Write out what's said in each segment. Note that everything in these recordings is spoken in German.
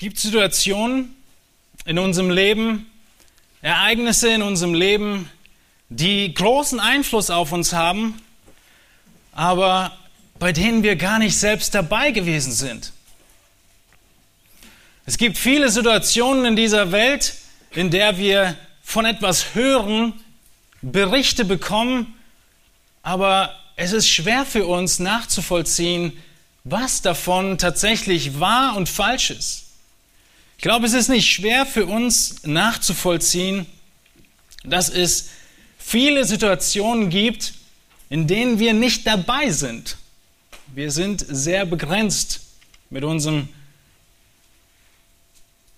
gibt Situationen in unserem Leben, Ereignisse in unserem Leben, die großen Einfluss auf uns haben, aber bei denen wir gar nicht selbst dabei gewesen sind. Es gibt viele Situationen in dieser Welt, in der wir von etwas hören, Berichte bekommen, aber es ist schwer für uns nachzuvollziehen, was davon tatsächlich wahr und falsch ist. Ich glaube, es ist nicht schwer für uns nachzuvollziehen, dass es viele Situationen gibt, in denen wir nicht dabei sind. Wir sind sehr begrenzt mit unserem,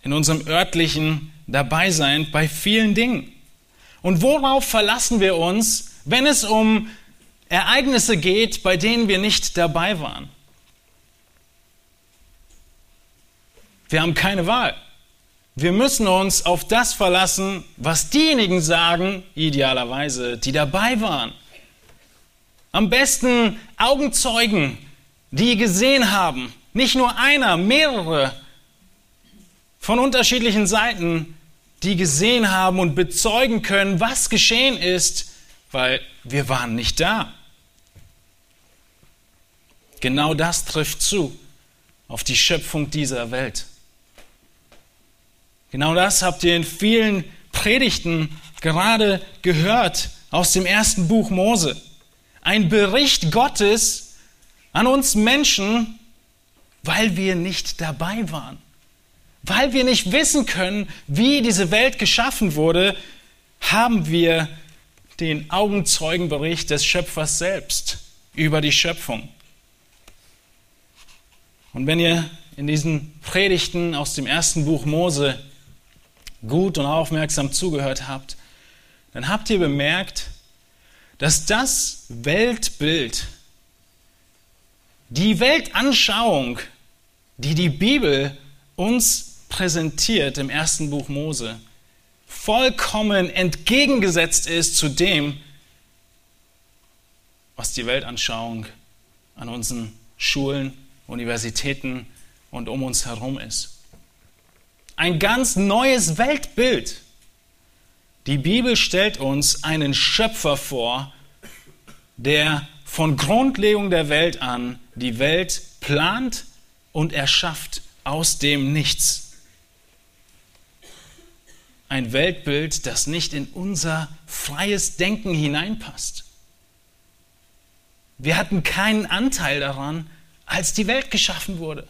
in unserem örtlichen Dabeisein bei vielen Dingen. Und worauf verlassen wir uns, wenn es um Ereignisse geht, bei denen wir nicht dabei waren? Wir haben keine Wahl. Wir müssen uns auf das verlassen, was diejenigen sagen, idealerweise, die dabei waren. Am besten Augenzeugen, die gesehen haben, nicht nur einer, mehrere von unterschiedlichen Seiten, die gesehen haben und bezeugen können, was geschehen ist, weil wir waren nicht da. Genau das trifft zu auf die Schöpfung dieser Welt. Genau das habt ihr in vielen Predigten gerade gehört aus dem ersten Buch Mose. Ein Bericht Gottes an uns Menschen, weil wir nicht dabei waren. Weil wir nicht wissen können, wie diese Welt geschaffen wurde, haben wir den Augenzeugenbericht des Schöpfers selbst über die Schöpfung. Und wenn ihr in diesen Predigten aus dem ersten Buch Mose gut und aufmerksam zugehört habt, dann habt ihr bemerkt, dass das Weltbild, die Weltanschauung, die die Bibel uns präsentiert im ersten Buch Mose, vollkommen entgegengesetzt ist zu dem, was die Weltanschauung an unseren Schulen, Universitäten und um uns herum ist ein ganz neues Weltbild. Die Bibel stellt uns einen Schöpfer vor, der von Grundlegung der Welt an die Welt plant und erschafft aus dem Nichts. Ein Weltbild, das nicht in unser freies Denken hineinpasst. Wir hatten keinen Anteil daran, als die Welt geschaffen wurde.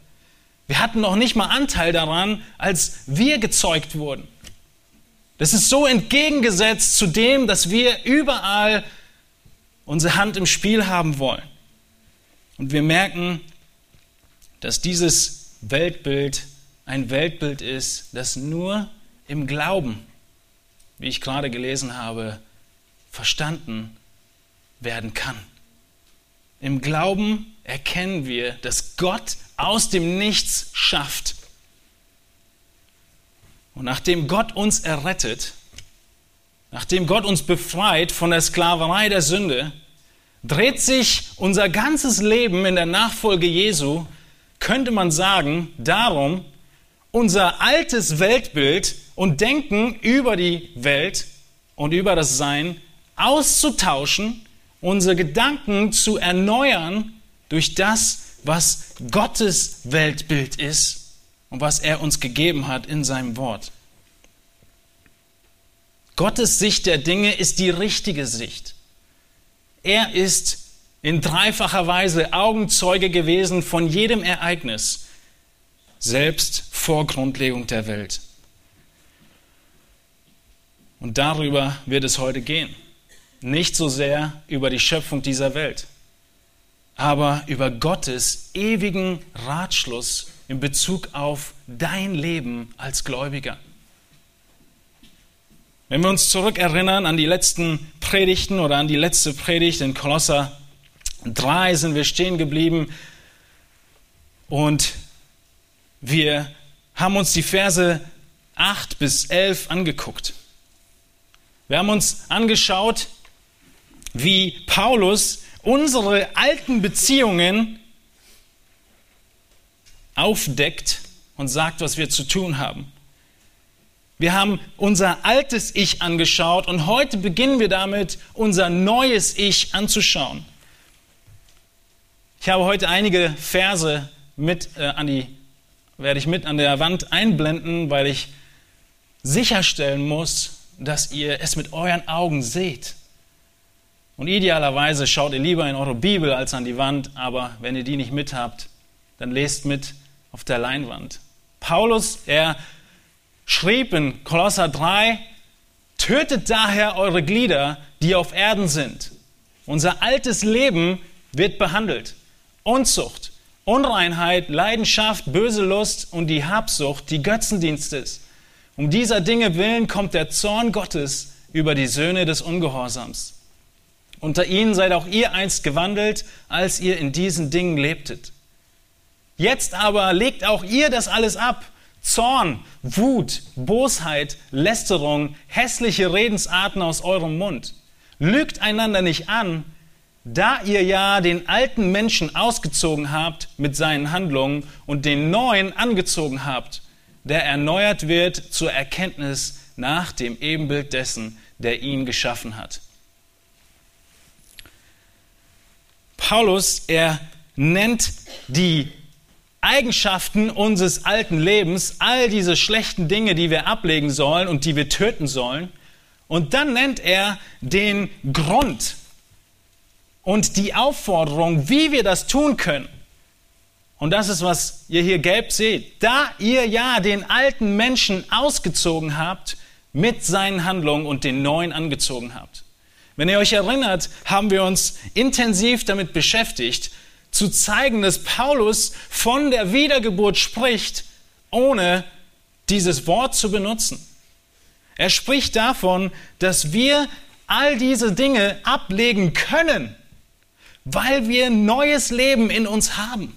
Wir hatten noch nicht mal Anteil daran, als wir gezeugt wurden. Das ist so entgegengesetzt zu dem, dass wir überall unsere Hand im Spiel haben wollen. Und wir merken, dass dieses Weltbild ein Weltbild ist, das nur im Glauben, wie ich gerade gelesen habe, verstanden werden kann. Im Glauben erkennen wir, dass Gott aus dem Nichts schafft. Und nachdem Gott uns errettet, nachdem Gott uns befreit von der Sklaverei der Sünde, dreht sich unser ganzes Leben in der Nachfolge Jesu, könnte man sagen, darum, unser altes Weltbild und Denken über die Welt und über das Sein auszutauschen, unsere Gedanken zu erneuern durch das, was Gottes Weltbild ist und was er uns gegeben hat in seinem Wort. Gottes Sicht der Dinge ist die richtige Sicht. Er ist in dreifacher Weise Augenzeuge gewesen von jedem Ereignis, selbst vor Grundlegung der Welt. Und darüber wird es heute gehen. Nicht so sehr über die Schöpfung dieser Welt aber über Gottes ewigen Ratschluss in Bezug auf dein Leben als Gläubiger. Wenn wir uns zurückerinnern an die letzten Predigten oder an die letzte Predigt in Kolosser 3 sind wir stehen geblieben und wir haben uns die Verse 8 bis 11 angeguckt. Wir haben uns angeschaut, wie Paulus unsere alten Beziehungen aufdeckt und sagt, was wir zu tun haben. Wir haben unser altes Ich angeschaut und heute beginnen wir damit, unser neues Ich anzuschauen. Ich habe heute einige Verse mit äh, an die, werde ich mit an der Wand einblenden, weil ich sicherstellen muss, dass ihr es mit euren Augen seht. Und idealerweise schaut ihr lieber in eure Bibel als an die Wand, aber wenn ihr die nicht mit habt, dann lest mit auf der Leinwand. Paulus, er schrieb in Kolosser 3, tötet daher eure Glieder, die auf Erden sind. Unser altes Leben wird behandelt. Unzucht, Unreinheit, Leidenschaft, böse Lust und die Habsucht, die Götzendienst ist. Um dieser Dinge willen kommt der Zorn Gottes über die Söhne des Ungehorsams. Unter ihnen seid auch ihr einst gewandelt, als ihr in diesen Dingen lebtet. Jetzt aber legt auch ihr das alles ab. Zorn, Wut, Bosheit, Lästerung, hässliche Redensarten aus eurem Mund. Lügt einander nicht an, da ihr ja den alten Menschen ausgezogen habt mit seinen Handlungen und den neuen angezogen habt, der erneuert wird zur Erkenntnis nach dem Ebenbild dessen, der ihn geschaffen hat. Paulus, er nennt die Eigenschaften unseres alten Lebens, all diese schlechten Dinge, die wir ablegen sollen und die wir töten sollen. Und dann nennt er den Grund und die Aufforderung, wie wir das tun können. Und das ist, was ihr hier gelb seht. Da ihr ja den alten Menschen ausgezogen habt mit seinen Handlungen und den neuen angezogen habt. Wenn ihr euch erinnert, haben wir uns intensiv damit beschäftigt, zu zeigen, dass Paulus von der Wiedergeburt spricht, ohne dieses Wort zu benutzen. Er spricht davon, dass wir all diese Dinge ablegen können, weil wir neues Leben in uns haben.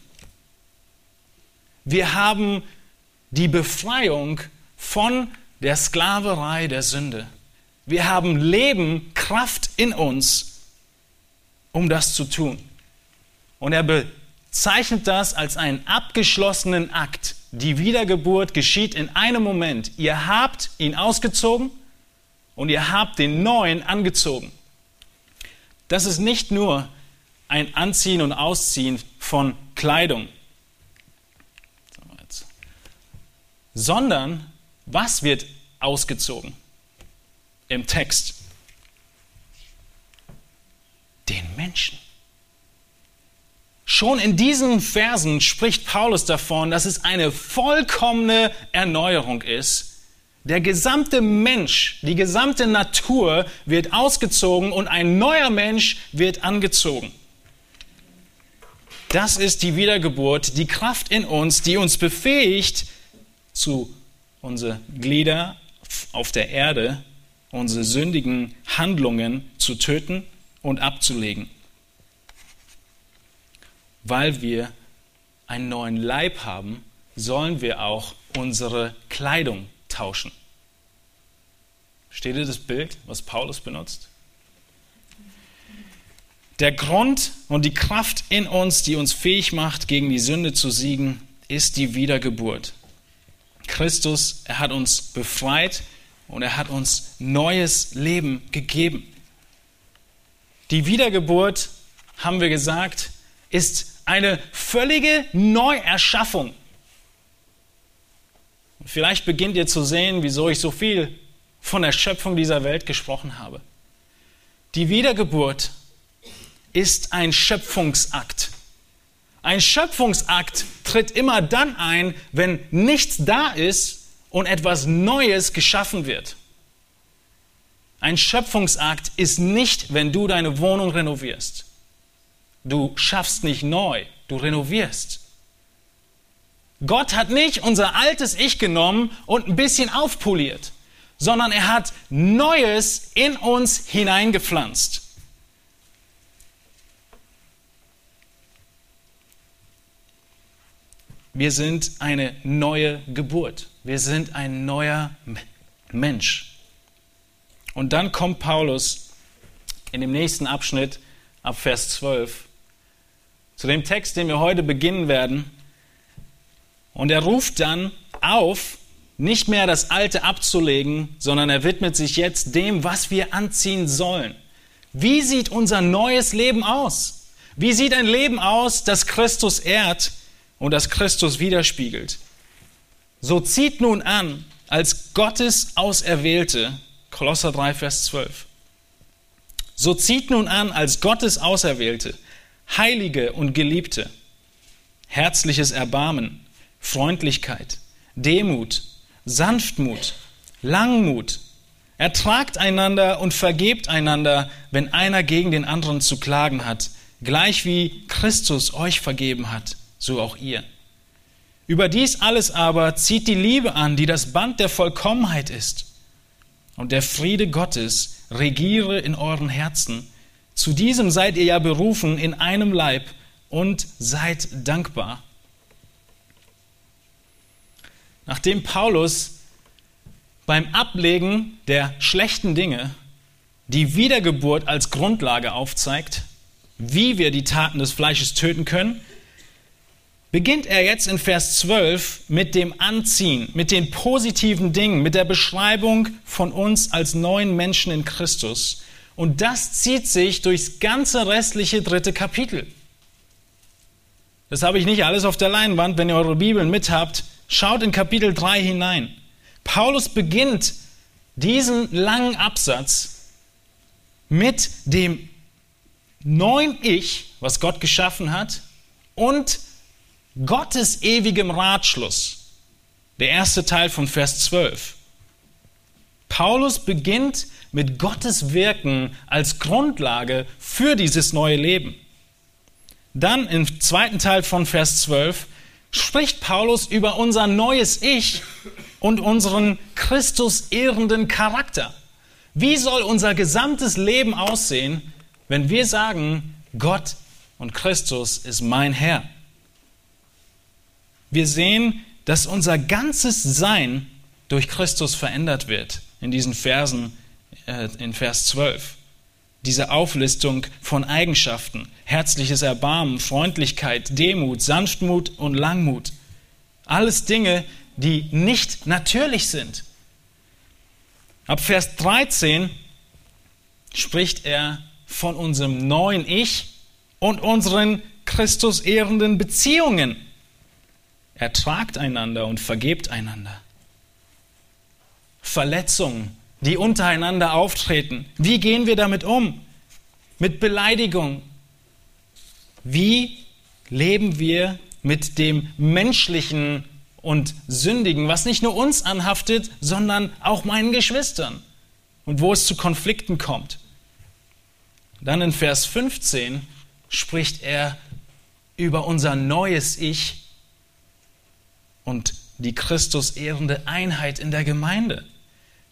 Wir haben die Befreiung von der Sklaverei der Sünde. Wir haben Leben, Kraft in uns, um das zu tun. Und er bezeichnet das als einen abgeschlossenen Akt. Die Wiedergeburt geschieht in einem Moment. Ihr habt ihn ausgezogen und ihr habt den neuen angezogen. Das ist nicht nur ein Anziehen und Ausziehen von Kleidung, sondern was wird ausgezogen im Text? Den Menschen. Schon in diesen Versen spricht Paulus davon, dass es eine vollkommene Erneuerung ist. Der gesamte Mensch, die gesamte Natur wird ausgezogen und ein neuer Mensch wird angezogen. Das ist die Wiedergeburt, die Kraft in uns, die uns befähigt, zu unsere Glieder auf der Erde, unsere sündigen Handlungen zu töten und abzulegen weil wir einen neuen Leib haben, sollen wir auch unsere Kleidung tauschen. Steht ihr das Bild, was Paulus benutzt? Der Grund und die Kraft in uns, die uns fähig macht, gegen die Sünde zu siegen, ist die Wiedergeburt. Christus, er hat uns befreit und er hat uns neues Leben gegeben. Die Wiedergeburt, haben wir gesagt, ist eine völlige Neuerschaffung. Vielleicht beginnt ihr zu sehen, wieso ich so viel von der Schöpfung dieser Welt gesprochen habe. Die Wiedergeburt ist ein Schöpfungsakt. Ein Schöpfungsakt tritt immer dann ein, wenn nichts da ist und etwas Neues geschaffen wird. Ein Schöpfungsakt ist nicht, wenn du deine Wohnung renovierst. Du schaffst nicht neu, du renovierst. Gott hat nicht unser altes Ich genommen und ein bisschen aufpoliert, sondern er hat Neues in uns hineingepflanzt. Wir sind eine neue Geburt. Wir sind ein neuer Mensch. Und dann kommt Paulus in dem nächsten Abschnitt ab Vers 12 zu dem Text, den wir heute beginnen werden. Und er ruft dann auf, nicht mehr das Alte abzulegen, sondern er widmet sich jetzt dem, was wir anziehen sollen. Wie sieht unser neues Leben aus? Wie sieht ein Leben aus, das Christus ehrt und das Christus widerspiegelt? So zieht nun an, als Gottes Auserwählte, Kolosser 3, Vers 12. So zieht nun an, als Gottes Auserwählte, Heilige und Geliebte, herzliches Erbarmen, Freundlichkeit, Demut, Sanftmut, Langmut. Ertragt einander und vergebt einander, wenn einer gegen den anderen zu klagen hat, gleich wie Christus euch vergeben hat, so auch ihr. Über dies alles aber zieht die Liebe an, die das Band der Vollkommenheit ist. Und der Friede Gottes regiere in euren Herzen. Zu diesem seid ihr ja berufen in einem Leib und seid dankbar. Nachdem Paulus beim Ablegen der schlechten Dinge die Wiedergeburt als Grundlage aufzeigt, wie wir die Taten des Fleisches töten können, beginnt er jetzt in Vers 12 mit dem Anziehen, mit den positiven Dingen, mit der Beschreibung von uns als neuen Menschen in Christus. Und das zieht sich durchs ganze restliche dritte Kapitel. Das habe ich nicht alles auf der Leinwand. Wenn ihr eure Bibeln mit habt, Schaut in Kapitel 3 hinein. Paulus beginnt diesen langen Absatz mit dem neuen Ich, was Gott geschaffen hat, und Gottes ewigem Ratschluss. Der erste Teil von Vers 12. Paulus beginnt mit Gottes Wirken als Grundlage für dieses neue Leben. Dann im zweiten Teil von Vers 12 spricht Paulus über unser neues Ich und unseren Christus ehrenden Charakter. Wie soll unser gesamtes Leben aussehen, wenn wir sagen, Gott und Christus ist mein Herr? Wir sehen, dass unser ganzes Sein durch Christus verändert wird in diesen Versen, äh, in Vers 12 diese Auflistung von Eigenschaften. Herzliches Erbarmen, Freundlichkeit, Demut, Sanftmut und Langmut. Alles Dinge, die nicht natürlich sind. Ab Vers 13 spricht er von unserem neuen Ich und unseren Christus ehrenden Beziehungen. Ertragt einander und vergebt einander. Verletzungen die untereinander auftreten. Wie gehen wir damit um? Mit Beleidigung. Wie leben wir mit dem menschlichen und sündigen, was nicht nur uns anhaftet, sondern auch meinen Geschwistern und wo es zu Konflikten kommt? Dann in Vers 15 spricht er über unser neues Ich und die Christus ehrende Einheit in der Gemeinde.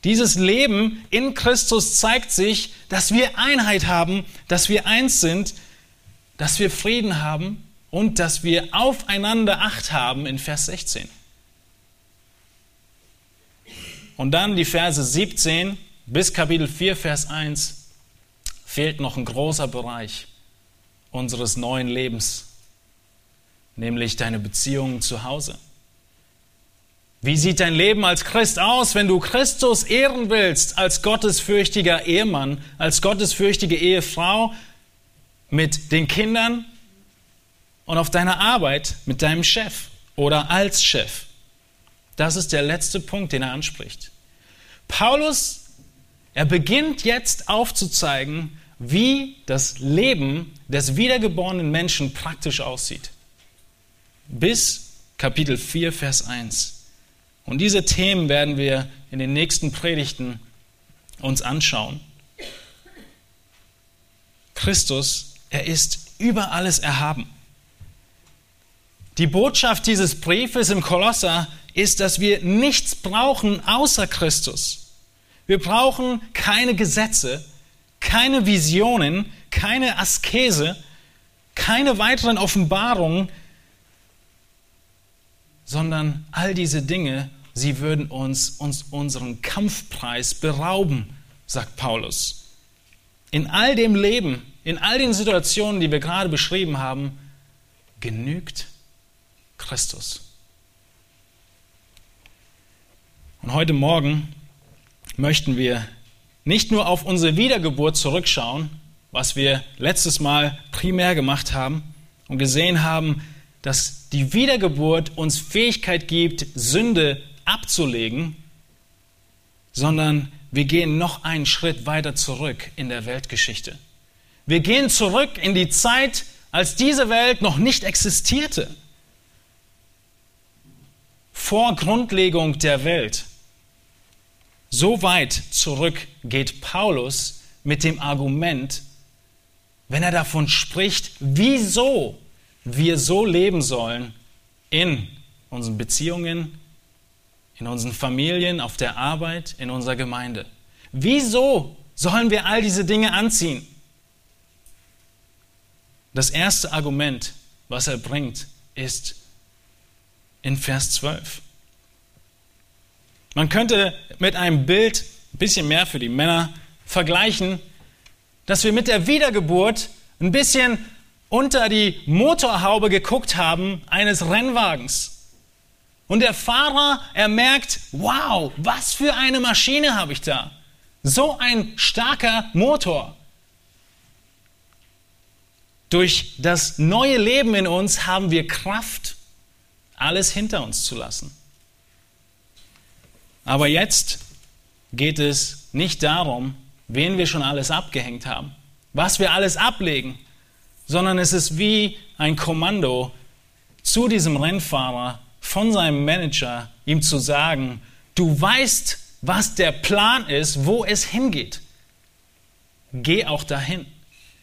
Dieses Leben in Christus zeigt sich, dass wir Einheit haben, dass wir eins sind, dass wir Frieden haben und dass wir aufeinander Acht haben in Vers 16. Und dann die Verse 17 bis Kapitel 4, Vers 1 fehlt noch ein großer Bereich unseres neuen Lebens, nämlich deine Beziehungen zu Hause. Wie sieht dein Leben als Christ aus, wenn du Christus ehren willst als gottesfürchtiger Ehemann, als gottesfürchtige Ehefrau mit den Kindern und auf deiner Arbeit mit deinem Chef oder als Chef? Das ist der letzte Punkt, den er anspricht. Paulus, er beginnt jetzt aufzuzeigen, wie das Leben des wiedergeborenen Menschen praktisch aussieht. Bis Kapitel 4, Vers 1. Und diese Themen werden wir in den nächsten Predigten uns anschauen. Christus, er ist über alles erhaben. Die Botschaft dieses Briefes im Kolosser ist, dass wir nichts brauchen außer Christus. Wir brauchen keine Gesetze, keine Visionen, keine Askese, keine weiteren Offenbarungen, sondern all diese Dinge, sie würden uns, uns unseren Kampfpreis berauben, sagt Paulus. In all dem Leben, in all den Situationen, die wir gerade beschrieben haben, genügt Christus. Und heute Morgen möchten wir nicht nur auf unsere Wiedergeburt zurückschauen, was wir letztes Mal primär gemacht haben und gesehen haben, dass die Wiedergeburt uns Fähigkeit gibt, Sünde abzulegen, sondern wir gehen noch einen Schritt weiter zurück in der Weltgeschichte. Wir gehen zurück in die Zeit, als diese Welt noch nicht existierte. Vor Grundlegung der Welt. So weit zurück geht Paulus mit dem Argument, wenn er davon spricht, wieso wir so leben sollen in unseren Beziehungen, in unseren Familien, auf der Arbeit, in unserer Gemeinde. Wieso sollen wir all diese Dinge anziehen? Das erste Argument, was er bringt, ist in Vers 12. Man könnte mit einem Bild, ein bisschen mehr für die Männer, vergleichen, dass wir mit der Wiedergeburt ein bisschen unter die Motorhaube geguckt haben eines Rennwagens. Und der Fahrer, er merkt, wow, was für eine Maschine habe ich da. So ein starker Motor. Durch das neue Leben in uns haben wir Kraft, alles hinter uns zu lassen. Aber jetzt geht es nicht darum, wen wir schon alles abgehängt haben, was wir alles ablegen, sondern es ist wie ein Kommando zu diesem Rennfahrer von seinem Manager, ihm zu sagen, du weißt, was der Plan ist, wo es hingeht. Geh auch dahin.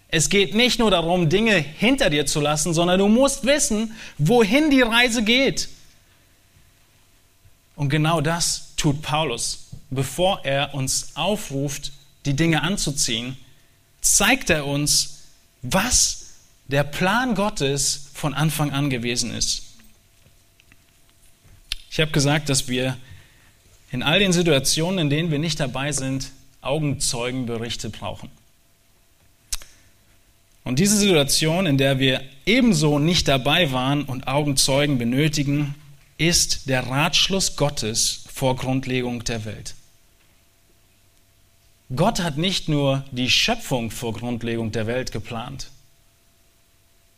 Es geht nicht nur darum, Dinge hinter dir zu lassen, sondern du musst wissen, wohin die Reise geht. Und genau das tut Paulus. Bevor er uns aufruft, die Dinge anzuziehen, zeigt er uns, was der Plan Gottes von Anfang an gewesen ist. Ich habe gesagt, dass wir in all den Situationen, in denen wir nicht dabei sind, Augenzeugenberichte brauchen. Und diese Situation, in der wir ebenso nicht dabei waren und Augenzeugen benötigen, ist der Ratschluss Gottes vor Grundlegung der Welt. Gott hat nicht nur die Schöpfung vor Grundlegung der Welt geplant,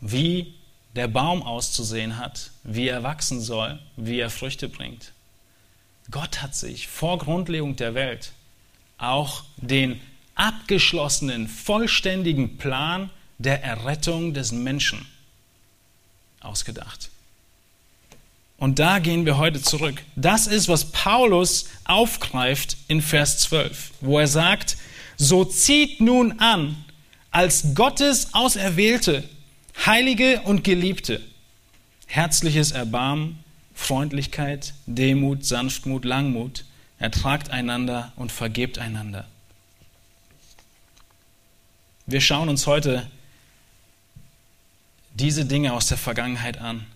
wie der Baum auszusehen hat, wie er wachsen soll, wie er Früchte bringt. Gott hat sich vor Grundlegung der Welt auch den abgeschlossenen, vollständigen Plan der Errettung des Menschen ausgedacht. Und da gehen wir heute zurück. Das ist, was Paulus aufgreift in Vers 12, wo er sagt, so zieht nun an, als Gottes Auserwählte, Heilige und Geliebte, herzliches Erbarmen, Freundlichkeit, Demut, Sanftmut, Langmut, ertragt einander und vergebt einander. Wir schauen uns heute diese Dinge aus der Vergangenheit an,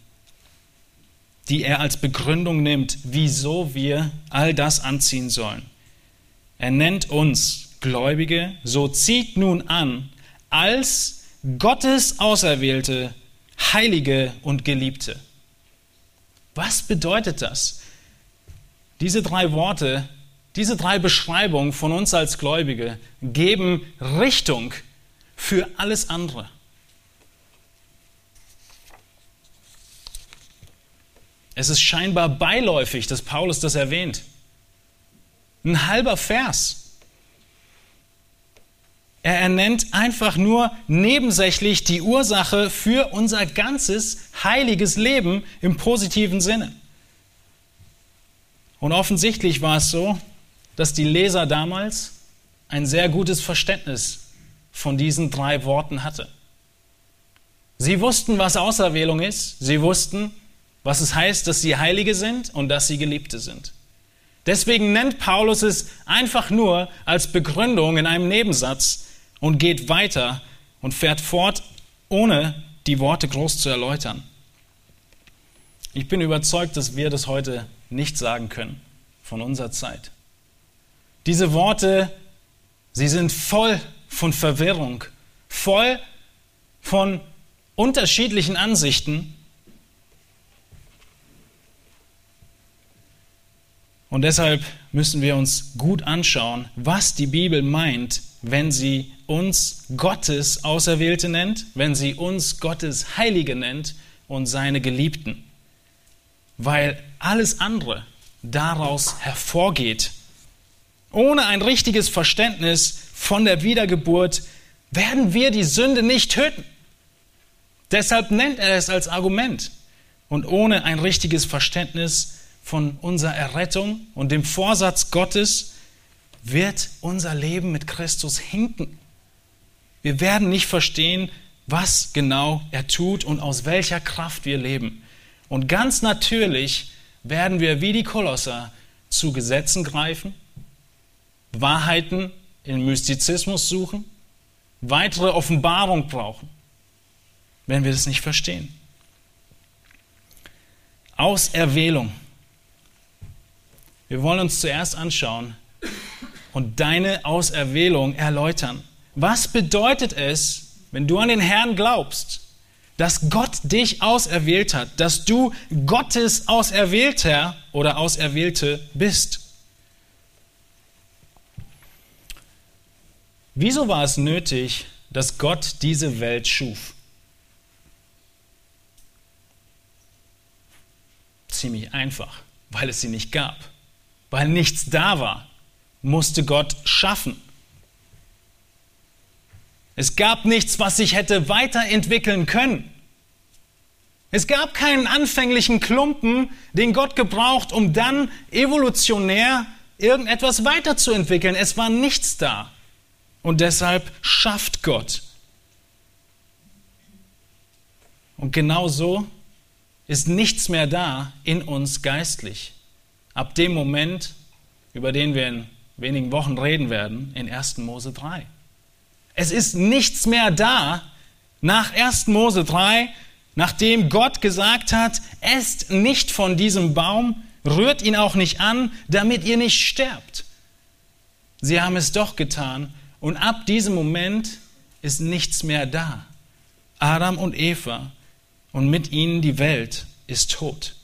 die er als Begründung nimmt, wieso wir all das anziehen sollen. Er nennt uns Gläubige, so zieht nun an, als Gottes Auserwählte, Heilige und Geliebte. Was bedeutet das? Diese drei Worte, diese drei Beschreibungen von uns als Gläubige geben Richtung für alles andere. Es ist scheinbar beiläufig, dass Paulus das erwähnt. Ein halber Vers. Er ernennt einfach nur nebensächlich die Ursache für unser ganzes heiliges Leben im positiven Sinne. Und offensichtlich war es so, dass die Leser damals ein sehr gutes Verständnis von diesen drei Worten hatte. Sie wussten, was Auserwählung ist. Sie wussten, was es heißt, dass sie Heilige sind und dass sie Geliebte sind. Deswegen nennt Paulus es einfach nur als Begründung in einem Nebensatz und geht weiter und fährt fort, ohne die Worte groß zu erläutern. Ich bin überzeugt, dass wir das heute nicht sagen können von unserer Zeit. Diese Worte, sie sind voll von Verwirrung, voll von unterschiedlichen Ansichten. Und deshalb müssen wir uns gut anschauen, was die Bibel meint, wenn sie uns Gottes Auserwählte nennt, wenn sie uns Gottes Heilige nennt und seine Geliebten. Weil alles andere daraus hervorgeht. Ohne ein richtiges Verständnis von der Wiedergeburt werden wir die Sünde nicht töten. Deshalb nennt er es als Argument. Und ohne ein richtiges Verständnis von unserer Errettung und dem Vorsatz Gottes wird unser Leben mit Christus hinken. Wir werden nicht verstehen, was genau er tut und aus welcher Kraft wir leben. Und ganz natürlich werden wir wie die Kolosser zu Gesetzen greifen, Wahrheiten in Mystizismus suchen, weitere Offenbarung brauchen, wenn wir das nicht verstehen. Auserwählung. Wir wollen uns zuerst anschauen und deine Auserwählung erläutern. Was bedeutet es, wenn du an den Herrn glaubst, dass Gott dich auserwählt hat, dass du Gottes Auserwählter oder Auserwählte bist? Wieso war es nötig, dass Gott diese Welt schuf? Ziemlich einfach, weil es sie nicht gab. Weil nichts da war, musste Gott schaffen. Es gab nichts, was sich hätte weiterentwickeln können. Es gab keinen anfänglichen Klumpen, den Gott gebraucht, um dann evolutionär irgendetwas weiterzuentwickeln. Es war nichts da. Und deshalb schafft Gott. Und genau so ist nichts mehr da in uns geistlich. Ab dem Moment, über den wir in wenigen Wochen reden werden, in 1. Mose 3. Es ist nichts mehr da nach 1. Mose 3, nachdem Gott gesagt hat, esst nicht von diesem Baum, rührt ihn auch nicht an, damit ihr nicht sterbt. Sie haben es doch getan und ab diesem Moment ist nichts mehr da. Adam und Eva und mit ihnen die Welt ist tot.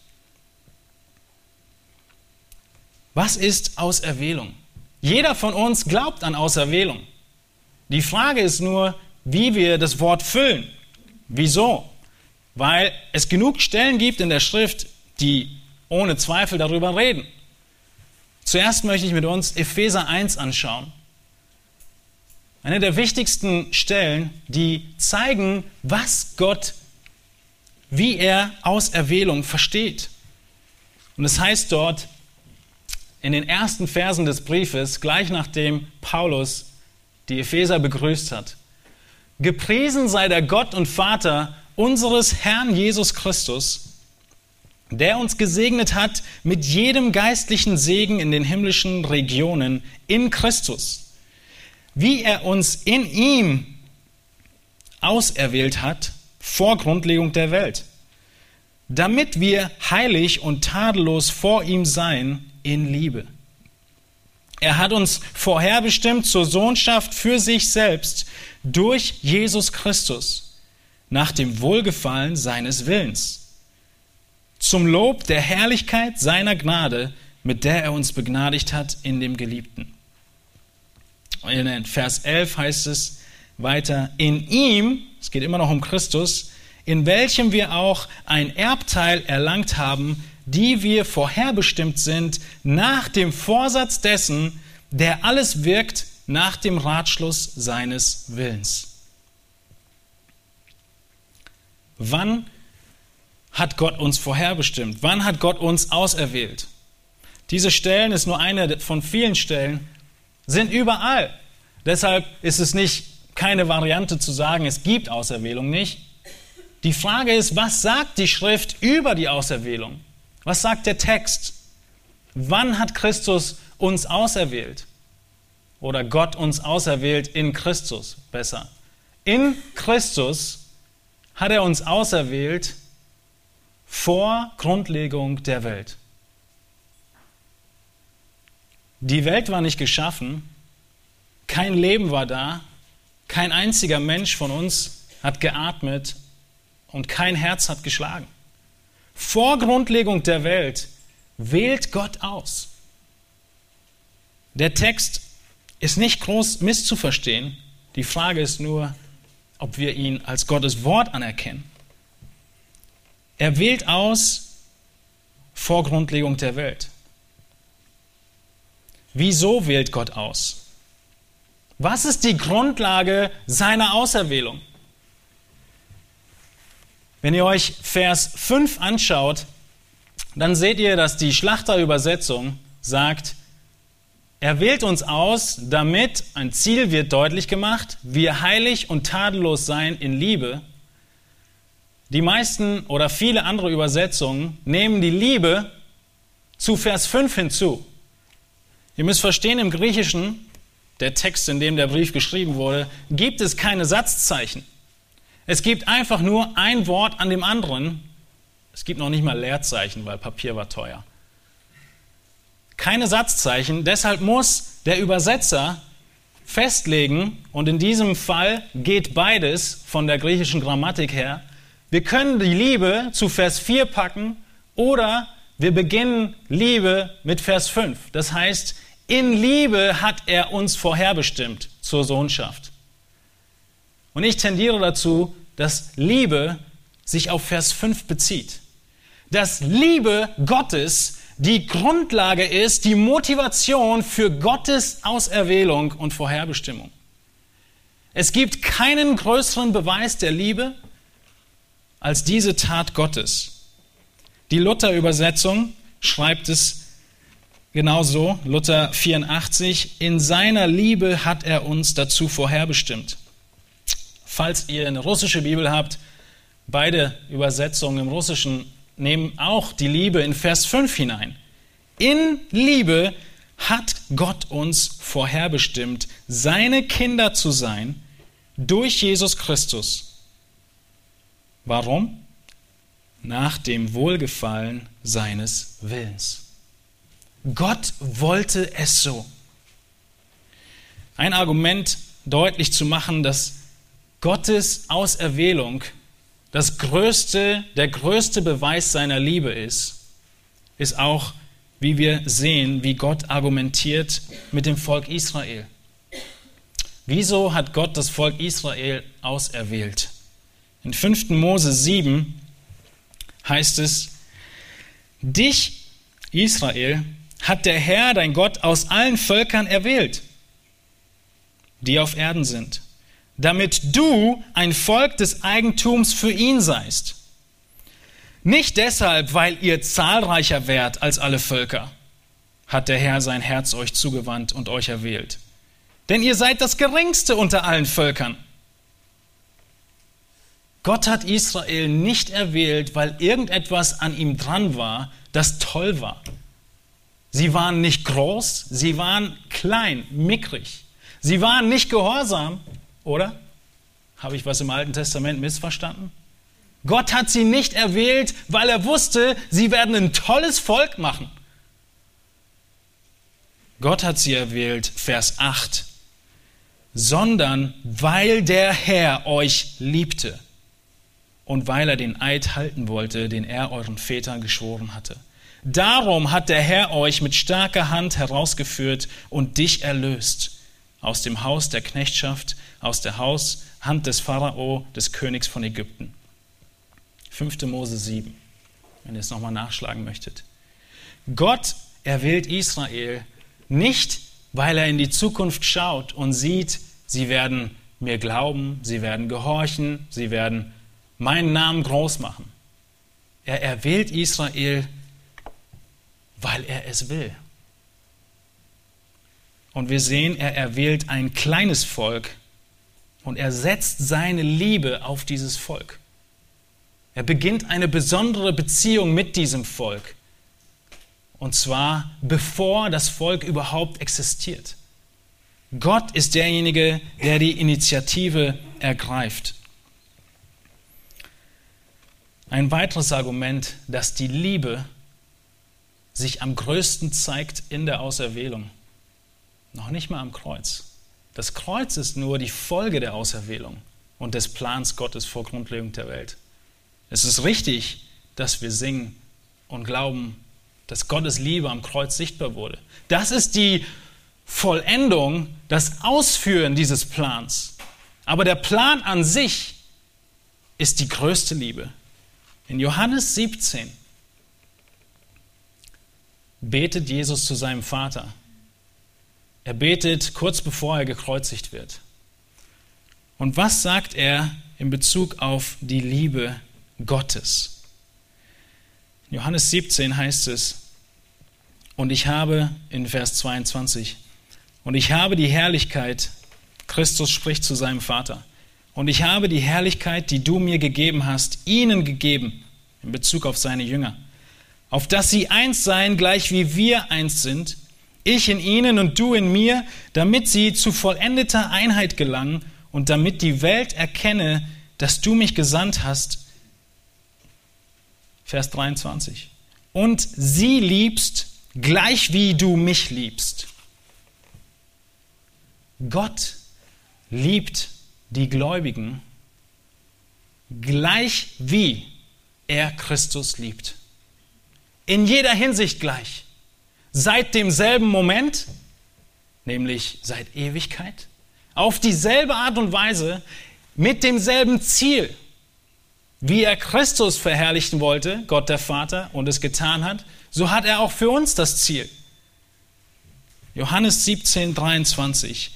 Was ist Auserwählung? Jeder von uns glaubt an Auserwählung. Die Frage ist nur, wie wir das Wort füllen. Wieso? Weil es genug Stellen gibt in der Schrift, die ohne Zweifel darüber reden. Zuerst möchte ich mit uns Epheser 1 anschauen. Eine der wichtigsten Stellen, die zeigen, was Gott, wie er Auserwählung versteht. Und es heißt dort in den ersten Versen des Briefes, gleich nachdem Paulus die Epheser begrüßt hat, Gepriesen sei der Gott und Vater unseres Herrn Jesus Christus, der uns gesegnet hat mit jedem geistlichen Segen in den himmlischen Regionen in Christus wie er uns in ihm auserwählt hat vor Grundlegung der Welt, damit wir heilig und tadellos vor ihm sein in Liebe. Er hat uns vorherbestimmt zur Sohnschaft für sich selbst durch Jesus Christus, nach dem Wohlgefallen seines Willens, zum Lob der Herrlichkeit seiner Gnade, mit der er uns begnadigt hat in dem Geliebten. In Vers 11 heißt es weiter, in ihm, es geht immer noch um Christus, in welchem wir auch ein Erbteil erlangt haben, die wir vorherbestimmt sind, nach dem Vorsatz dessen, der alles wirkt nach dem Ratschluss seines Willens. Wann hat Gott uns vorherbestimmt? Wann hat Gott uns auserwählt? Diese Stellen ist nur eine von vielen Stellen, sind überall. Deshalb ist es nicht keine Variante zu sagen, es gibt Auserwählung nicht. Die Frage ist, was sagt die Schrift über die Auserwählung? Was sagt der Text? Wann hat Christus uns auserwählt? Oder Gott uns auserwählt in Christus, besser. In Christus hat er uns auserwählt vor Grundlegung der Welt. Die Welt war nicht geschaffen, kein Leben war da, kein einziger Mensch von uns hat geatmet und kein Herz hat geschlagen. Vor Grundlegung der Welt wählt Gott aus. Der Text ist nicht groß misszuverstehen. Die Frage ist nur, ob wir ihn als Gottes Wort anerkennen. Er wählt aus vor Grundlegung der Welt. Wieso wählt Gott aus? Was ist die Grundlage seiner Auserwählung? Wenn ihr euch Vers 5 anschaut, dann seht ihr, dass die Schlachterübersetzung sagt, er wählt uns aus, damit ein Ziel wird deutlich gemacht, wir heilig und tadellos sein in Liebe. Die meisten oder viele andere Übersetzungen nehmen die Liebe zu Vers 5 hinzu. Ihr müsst verstehen, im Griechischen, der Text, in dem der Brief geschrieben wurde, gibt es keine Satzzeichen. Es gibt einfach nur ein Wort an dem anderen. Es gibt noch nicht mal Leerzeichen, weil Papier war teuer keine Satzzeichen. Deshalb muss der Übersetzer festlegen, und in diesem Fall geht beides von der griechischen Grammatik her, wir können die Liebe zu Vers 4 packen oder wir beginnen Liebe mit Vers 5. Das heißt, in Liebe hat er uns vorherbestimmt zur Sohnschaft. Und ich tendiere dazu, dass Liebe sich auf Vers 5 bezieht. Dass Liebe Gottes die Grundlage ist, die Motivation für Gottes Auserwählung und Vorherbestimmung. Es gibt keinen größeren Beweis der Liebe als diese Tat Gottes. Die Luther-Übersetzung schreibt es genauso, Luther 84, in seiner Liebe hat er uns dazu vorherbestimmt. Falls ihr eine russische Bibel habt, beide Übersetzungen im Russischen nehmen auch die Liebe in Vers 5 hinein. In Liebe hat Gott uns vorherbestimmt, seine Kinder zu sein durch Jesus Christus. Warum? Nach dem Wohlgefallen seines Willens. Gott wollte es so. Ein Argument deutlich zu machen, dass Gottes Auserwählung das größte, der größte Beweis seiner Liebe ist, ist auch, wie wir sehen, wie Gott argumentiert mit dem Volk Israel. Wieso hat Gott das Volk Israel auserwählt? In 5. Mose 7 heißt es, dich, Israel, hat der Herr, dein Gott, aus allen Völkern erwählt, die auf Erden sind damit du ein Volk des Eigentums für ihn seist. Nicht deshalb, weil ihr zahlreicher wärt als alle Völker, hat der Herr sein Herz euch zugewandt und euch erwählt. Denn ihr seid das geringste unter allen Völkern. Gott hat Israel nicht erwählt, weil irgendetwas an ihm dran war, das toll war. Sie waren nicht groß, sie waren klein, mickrig. Sie waren nicht gehorsam, oder? Habe ich was im Alten Testament missverstanden? Gott hat sie nicht erwählt, weil er wusste, sie werden ein tolles Volk machen. Gott hat sie erwählt, Vers 8, sondern weil der Herr euch liebte und weil er den Eid halten wollte, den er euren Vätern geschworen hatte. Darum hat der Herr euch mit starker Hand herausgeführt und dich erlöst aus dem Haus der Knechtschaft, aus der Haus, Hand des Pharao, des Königs von Ägypten. 5. Mose 7, wenn ihr es nochmal nachschlagen möchtet. Gott erwählt Israel nicht, weil er in die Zukunft schaut und sieht, sie werden mir glauben, sie werden gehorchen, sie werden meinen Namen groß machen. Er erwählt Israel, weil er es will. Und wir sehen, er erwählt ein kleines Volk und er setzt seine Liebe auf dieses Volk. Er beginnt eine besondere Beziehung mit diesem Volk. Und zwar bevor das Volk überhaupt existiert. Gott ist derjenige, der die Initiative ergreift. Ein weiteres Argument, dass die Liebe sich am größten zeigt in der Auserwählung. Noch nicht mal am Kreuz. Das Kreuz ist nur die Folge der Auserwählung und des Plans Gottes vor Grundlegung der Welt. Es ist richtig, dass wir singen und glauben, dass Gottes Liebe am Kreuz sichtbar wurde. Das ist die Vollendung, das Ausführen dieses Plans. Aber der Plan an sich ist die größte Liebe. In Johannes 17 betet Jesus zu seinem Vater. Er betet kurz bevor er gekreuzigt wird. Und was sagt er in Bezug auf die Liebe Gottes? In Johannes 17 heißt es, und ich habe in Vers 22, und ich habe die Herrlichkeit, Christus spricht zu seinem Vater, und ich habe die Herrlichkeit, die du mir gegeben hast, ihnen gegeben, in Bezug auf seine Jünger, auf dass sie eins seien, gleich wie wir eins sind, ich in ihnen und du in mir, damit sie zu vollendeter Einheit gelangen und damit die Welt erkenne, dass du mich gesandt hast. Vers 23. Und sie liebst, gleich wie du mich liebst. Gott liebt die Gläubigen gleich wie er Christus liebt. In jeder Hinsicht gleich. Seit demselben Moment, nämlich seit Ewigkeit, auf dieselbe Art und Weise, mit demselben Ziel, wie er Christus verherrlichen wollte, Gott der Vater, und es getan hat, so hat er auch für uns das Ziel. Johannes 17, 23.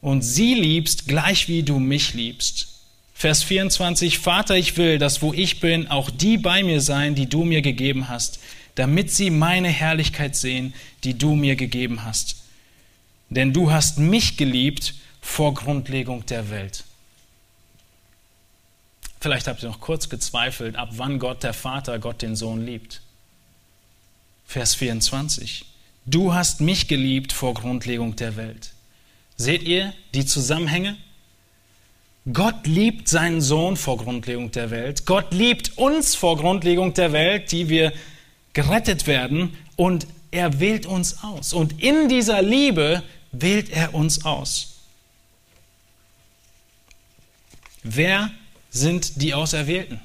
Und sie liebst, gleich wie du mich liebst. Vers 24, Vater, ich will, dass wo ich bin, auch die bei mir sein, die du mir gegeben hast, damit sie meine Herrlichkeit sehen, die du mir gegeben hast. Denn du hast mich geliebt vor Grundlegung der Welt. Vielleicht habt ihr noch kurz gezweifelt, ab wann Gott der Vater Gott den Sohn liebt. Vers 24. Du hast mich geliebt vor Grundlegung der Welt. Seht ihr die Zusammenhänge? Gott liebt seinen Sohn vor Grundlegung der Welt. Gott liebt uns vor Grundlegung der Welt, die wir gerettet werden. Und er wählt uns aus. Und in dieser Liebe wählt er uns aus. Wer sind die Auserwählten?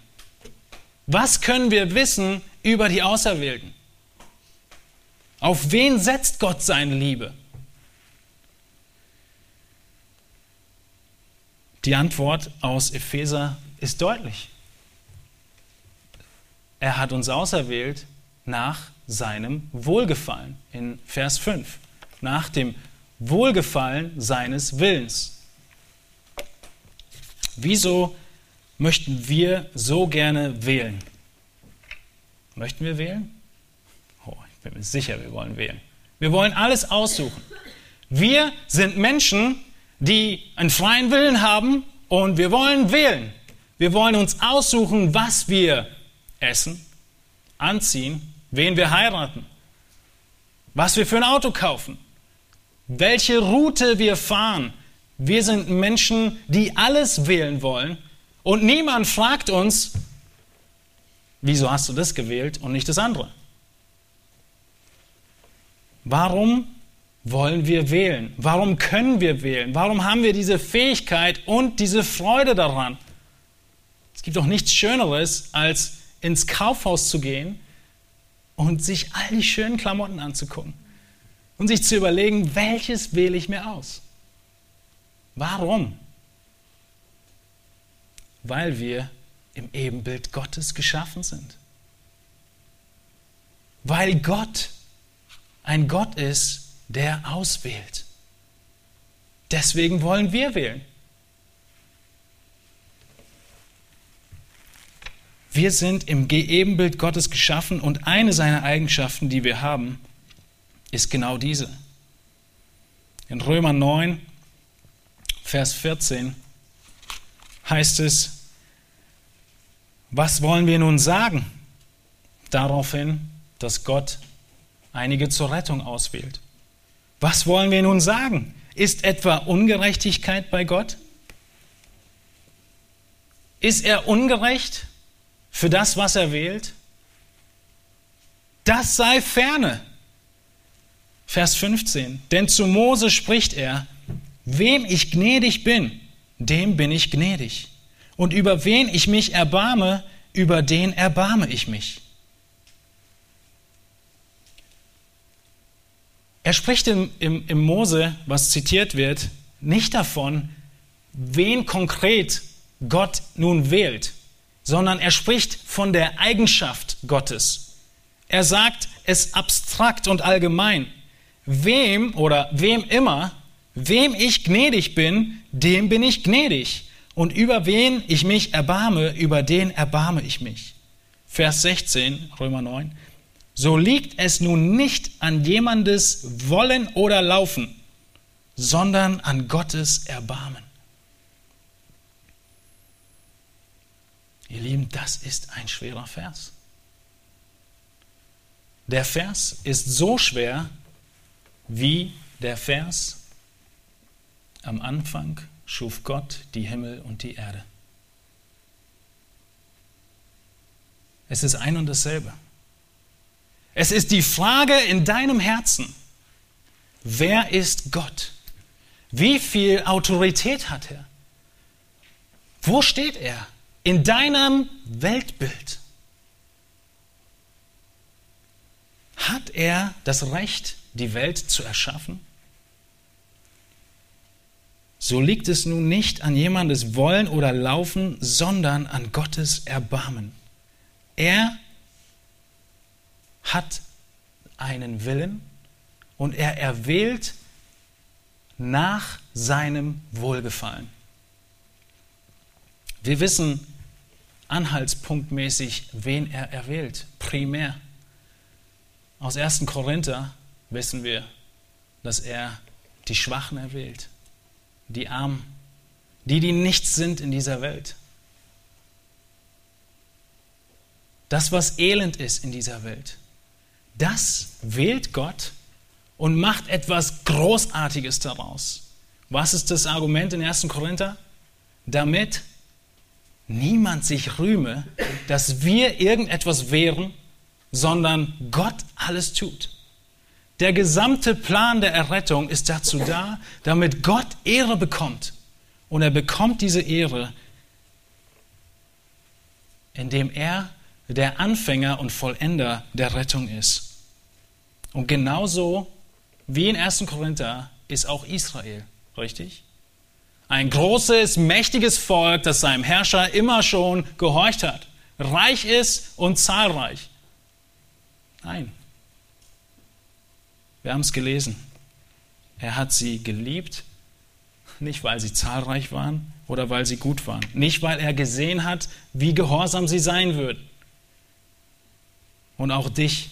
Was können wir wissen über die Auserwählten? Auf wen setzt Gott seine Liebe? Die Antwort aus Epheser ist deutlich. Er hat uns auserwählt nach seinem Wohlgefallen in Vers 5. Nach dem Wohlgefallen seines Willens. Wieso möchten wir so gerne wählen? Möchten wir wählen? Oh, ich bin mir sicher, wir wollen wählen. Wir wollen alles aussuchen. Wir sind Menschen, die einen freien Willen haben und wir wollen wählen. Wir wollen uns aussuchen, was wir essen, anziehen, wen wir heiraten, was wir für ein Auto kaufen, welche Route wir fahren. Wir sind Menschen, die alles wählen wollen und niemand fragt uns, wieso hast du das gewählt und nicht das andere? Warum wollen wir wählen? Warum können wir wählen? Warum haben wir diese Fähigkeit und diese Freude daran? Es gibt doch nichts Schöneres, als ins Kaufhaus zu gehen und sich all die schönen Klamotten anzugucken und sich zu überlegen, welches wähle ich mir aus? Warum? Weil wir im Ebenbild Gottes geschaffen sind. Weil Gott ein Gott ist, der auswählt. Deswegen wollen wir wählen. Wir sind im Ebenbild Gottes geschaffen und eine seiner Eigenschaften, die wir haben, ist genau diese. In Römer 9, Vers 14 heißt es, was wollen wir nun sagen? Daraufhin, dass Gott einige zur Rettung auswählt. Was wollen wir nun sagen? Ist etwa Ungerechtigkeit bei Gott? Ist er ungerecht für das, was er wählt? Das sei ferne. Vers 15. Denn zu Mose spricht er, wem ich gnädig bin, dem bin ich gnädig. Und über wen ich mich erbarme, über den erbarme ich mich. er spricht im, im, im Mose, was zitiert wird, nicht davon, wen konkret Gott nun wählt, sondern er spricht von der Eigenschaft Gottes. Er sagt es abstrakt und allgemein. Wem oder wem immer, wem ich gnädig bin, dem bin ich gnädig. Und über wen ich mich erbarme, über den erbarme ich mich. Vers 16, Römer 9. So liegt es nun nicht an jemandes Wollen oder Laufen, sondern an Gottes Erbarmen. Ihr Lieben, das ist ein schwerer Vers. Der Vers ist so schwer wie der Vers am Anfang schuf Gott die Himmel und die Erde. Es ist ein und dasselbe. Es ist die Frage in deinem Herzen, wer ist Gott? Wie viel Autorität hat er? Wo steht er in deinem Weltbild? Hat er das Recht, die Welt zu erschaffen? So liegt es nun nicht an jemandes Wollen oder Laufen, sondern an Gottes Erbarmen. Er hat einen Willen und er erwählt nach seinem Wohlgefallen. Wir wissen anhaltspunktmäßig, wen er erwählt, primär. Aus 1. Korinther wissen wir, dass er die Schwachen erwählt, die Armen, die, die nichts sind in dieser Welt. Das, was elend ist in dieser Welt. Das wählt Gott und macht etwas Großartiges daraus. Was ist das Argument in 1. Korinther? Damit niemand sich rühme, dass wir irgendetwas wären, sondern Gott alles tut. Der gesamte Plan der Errettung ist dazu da, damit Gott Ehre bekommt. Und er bekommt diese Ehre, indem er der Anfänger und Vollender der Rettung ist. Und genauso wie in 1. Korinther ist auch Israel, richtig? Ein großes, mächtiges Volk, das seinem Herrscher immer schon gehorcht hat, reich ist und zahlreich. Nein. Wir haben es gelesen. Er hat sie geliebt, nicht weil sie zahlreich waren oder weil sie gut waren, nicht weil er gesehen hat, wie gehorsam sie sein würden. Und auch dich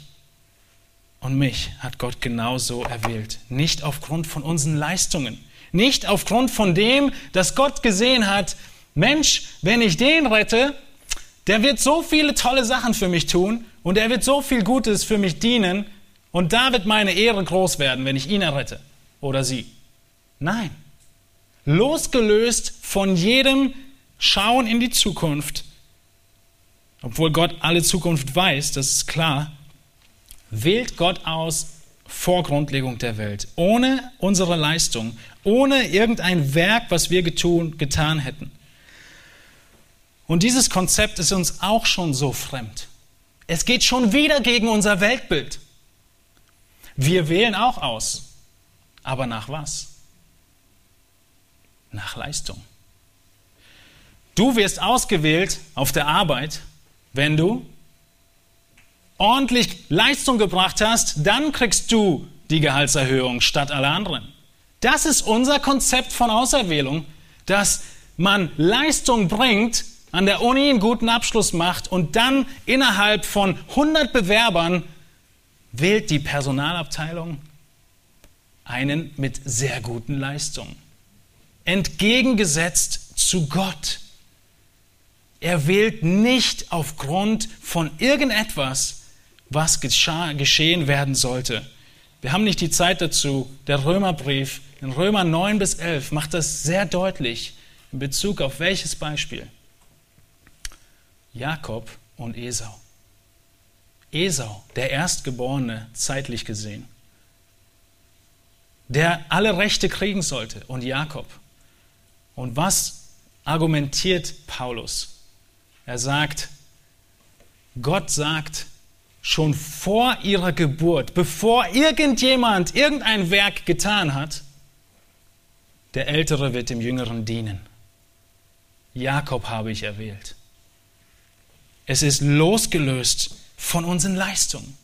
und mich hat Gott genauso erwählt. Nicht aufgrund von unseren Leistungen, nicht aufgrund von dem, dass Gott gesehen hat, Mensch, wenn ich den rette, der wird so viele tolle Sachen für mich tun und er wird so viel Gutes für mich dienen und da wird meine Ehre groß werden, wenn ich ihn errette oder sie. Nein. Losgelöst von jedem Schauen in die Zukunft obwohl Gott alle Zukunft weiß, das ist klar, wählt Gott aus vor Grundlegung der Welt, ohne unsere Leistung, ohne irgendein Werk, was wir getun, getan hätten. Und dieses Konzept ist uns auch schon so fremd. Es geht schon wieder gegen unser Weltbild. Wir wählen auch aus. Aber nach was? Nach Leistung. Du wirst ausgewählt auf der Arbeit, wenn du ordentlich Leistung gebracht hast, dann kriegst du die Gehaltserhöhung statt alle anderen. Das ist unser Konzept von Auserwählung, dass man Leistung bringt, an der Uni einen guten Abschluss macht und dann innerhalb von 100 Bewerbern wählt die Personalabteilung einen mit sehr guten Leistungen. Entgegengesetzt zu Gott. Er wählt nicht aufgrund von irgendetwas, was geschehen werden sollte. Wir haben nicht die Zeit dazu. Der Römerbrief in Römer 9 bis 11 macht das sehr deutlich in Bezug auf welches Beispiel? Jakob und Esau. Esau, der Erstgeborene, zeitlich gesehen, der alle Rechte kriegen sollte, und Jakob. Und was argumentiert Paulus? Er sagt, Gott sagt schon vor ihrer Geburt, bevor irgendjemand irgendein Werk getan hat, der Ältere wird dem Jüngeren dienen. Jakob habe ich erwählt. Es ist losgelöst von unseren Leistungen.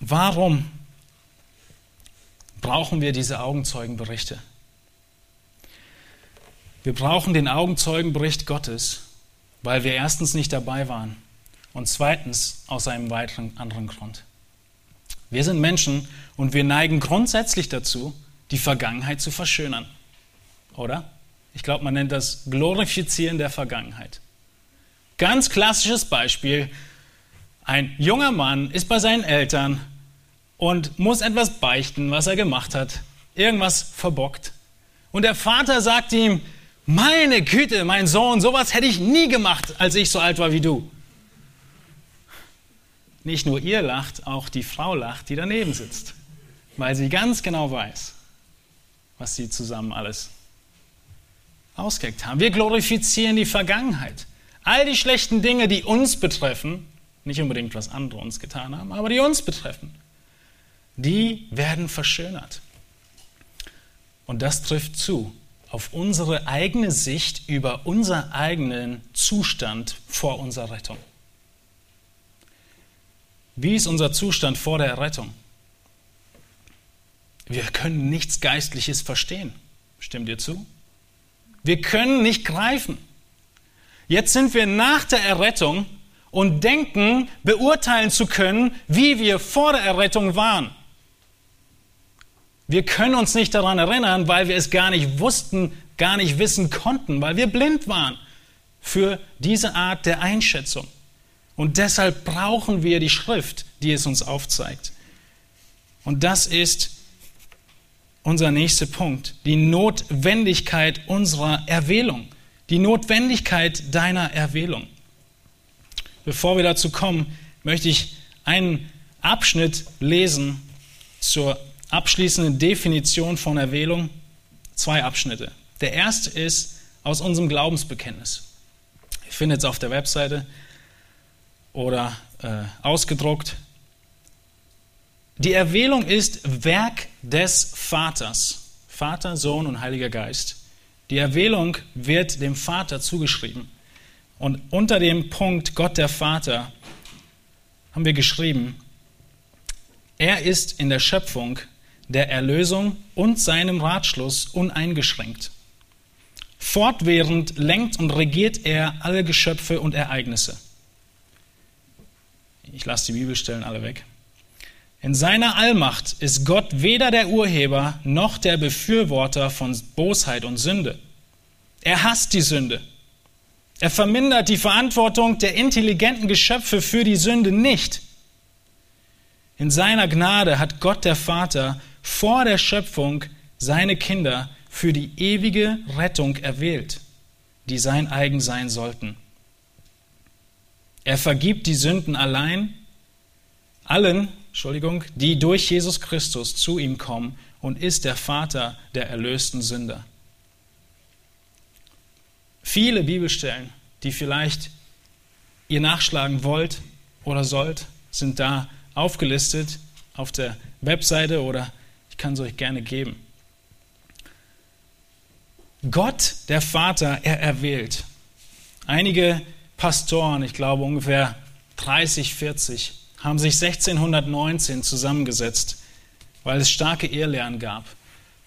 Warum brauchen wir diese Augenzeugenberichte? Wir brauchen den Augenzeugenbericht Gottes, weil wir erstens nicht dabei waren und zweitens aus einem weiteren anderen Grund. Wir sind Menschen und wir neigen grundsätzlich dazu, die Vergangenheit zu verschönern. Oder? Ich glaube, man nennt das Glorifizieren der Vergangenheit. Ganz klassisches Beispiel. Ein junger Mann ist bei seinen Eltern und muss etwas beichten, was er gemacht hat. Irgendwas verbockt. Und der Vater sagt ihm, meine Güte, mein Sohn, sowas hätte ich nie gemacht, als ich so alt war wie du. Nicht nur ihr lacht, auch die Frau lacht, die daneben sitzt, weil sie ganz genau weiß, was sie zusammen alles ausgeheckt haben. Wir glorifizieren die Vergangenheit. All die schlechten Dinge, die uns betreffen, nicht unbedingt was andere uns getan haben, aber die uns betreffen, die werden verschönert. Und das trifft zu auf unsere eigene Sicht über unseren eigenen Zustand vor unserer Rettung. Wie ist unser Zustand vor der Errettung? Wir können nichts Geistliches verstehen. Stimmt ihr zu? Wir können nicht greifen. Jetzt sind wir nach der Errettung und denken, beurteilen zu können, wie wir vor der Errettung waren. Wir können uns nicht daran erinnern, weil wir es gar nicht wussten, gar nicht wissen konnten, weil wir blind waren für diese Art der Einschätzung. Und deshalb brauchen wir die Schrift, die es uns aufzeigt. Und das ist unser nächster Punkt, die Notwendigkeit unserer Erwählung, die Notwendigkeit deiner Erwählung. Bevor wir dazu kommen, möchte ich einen Abschnitt lesen zur abschließenden Definition von Erwählung. Zwei Abschnitte. Der erste ist aus unserem Glaubensbekenntnis. Ihr findet es auf der Webseite oder äh, ausgedruckt. Die Erwählung ist Werk des Vaters. Vater, Sohn und Heiliger Geist. Die Erwählung wird dem Vater zugeschrieben. Und unter dem Punkt Gott der Vater haben wir geschrieben, er ist in der Schöpfung der Erlösung und seinem Ratschluss uneingeschränkt. Fortwährend lenkt und regiert er alle Geschöpfe und Ereignisse. Ich lasse die Bibelstellen alle weg. In seiner Allmacht ist Gott weder der Urheber noch der Befürworter von Bosheit und Sünde. Er hasst die Sünde. Er vermindert die Verantwortung der intelligenten Geschöpfe für die Sünde nicht. In seiner Gnade hat Gott der Vater vor der Schöpfung seine Kinder für die ewige Rettung erwählt, die sein eigen sein sollten. Er vergibt die Sünden allein allen, Entschuldigung, die durch Jesus Christus zu ihm kommen und ist der Vater der erlösten Sünder. Viele Bibelstellen, die vielleicht ihr nachschlagen wollt oder sollt, sind da aufgelistet auf der Webseite oder ich kann es euch gerne geben. Gott, der Vater, er erwählt. Einige Pastoren, ich glaube ungefähr 30, 40, haben sich 1619 zusammengesetzt, weil es starke Irrlehren gab.